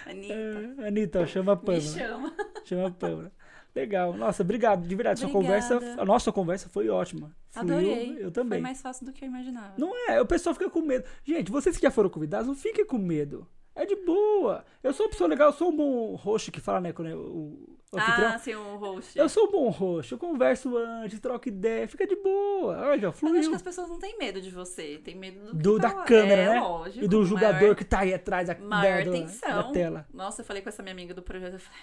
Anitta, É, Anitta, chama a me Pâmela. chama. Chama a Pâmela. Legal. Nossa, obrigado. De verdade, sua Obrigada. conversa, a nossa conversa foi ótima. Fluiu, Adorei. Eu também. Foi mais fácil do que eu imaginava. Não é, o pessoal fica com medo. Gente, vocês que já foram convidados, não fiquem com medo. É de boa. Eu sou uma pessoa legal, eu sou um bom host que fala, né, quando eu- o, o ah, sim, o host. Eu sou um bom host, eu converso antes, troco ideia, fica de boa. Olha, Mas acho fluiu. que as pessoas não têm medo de você, tem medo do, Do, tá da lá. câmera, é, né? Lógico, e do jogador maior, que tá aí atrás da, maior da, atenção. da tela. Nossa, eu falei com essa minha amiga do projeto, eu falei,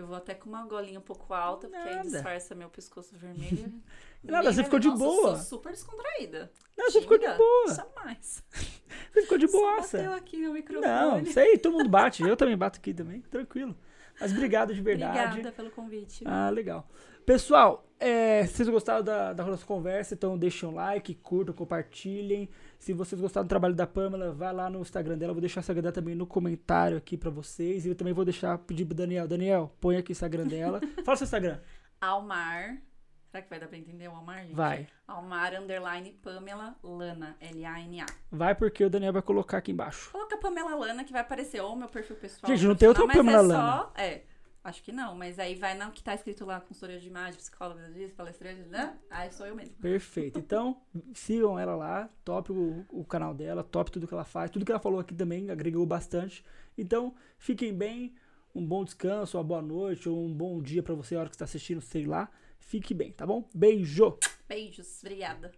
eu vou até com uma golinha um pouco alta, porque aí Nada. disfarça meu pescoço vermelho. [LAUGHS] Nada, você ficou de Nossa, eu boa. sou super descontraída. Não, você ficou de boa. Jamais. [LAUGHS] Você ficou de Só boaça. bateu aqui no microfone. Não, isso aí todo mundo [LAUGHS] bate. Eu também bato aqui também, tranquilo. Mas obrigado de verdade. Obrigada pelo convite. Ah, legal. Pessoal, é, se vocês gostaram da, da nossa conversa, então deixem um like, curtam, compartilhem. Se vocês gostaram do trabalho da Pamela, vai lá no Instagram dela. Eu vou deixar o Instagram dela também no comentário aqui pra vocês. E eu também vou deixar, pedir pro Daniel. Daniel, põe aqui o Instagram dela. [LAUGHS] Fala seu Instagram. Almar. Será que vai dar pra entender o Almar, gente? Vai. Almar, underline, Pamela Lana. L-A-N-A. Vai porque o Daniel vai colocar aqui embaixo. Coloca Pamela Lana que vai aparecer ou meu perfil pessoal. Gente, não tem outra Pamela é Só, é, Acho que não, mas aí vai não que tá escrito lá, consultoria de imagem, psicóloga, palestrante, né? Aí sou eu mesmo. Perfeito. Então, sigam ela lá, top o, o, canal dela, top tudo que ela faz, tudo que ela falou aqui também agregou bastante. Então, fiquem bem, um bom descanso, uma boa noite, ou um bom dia para você, a hora que está assistindo, sei lá. Fique bem, tá bom? Beijo! Beijos, obrigada.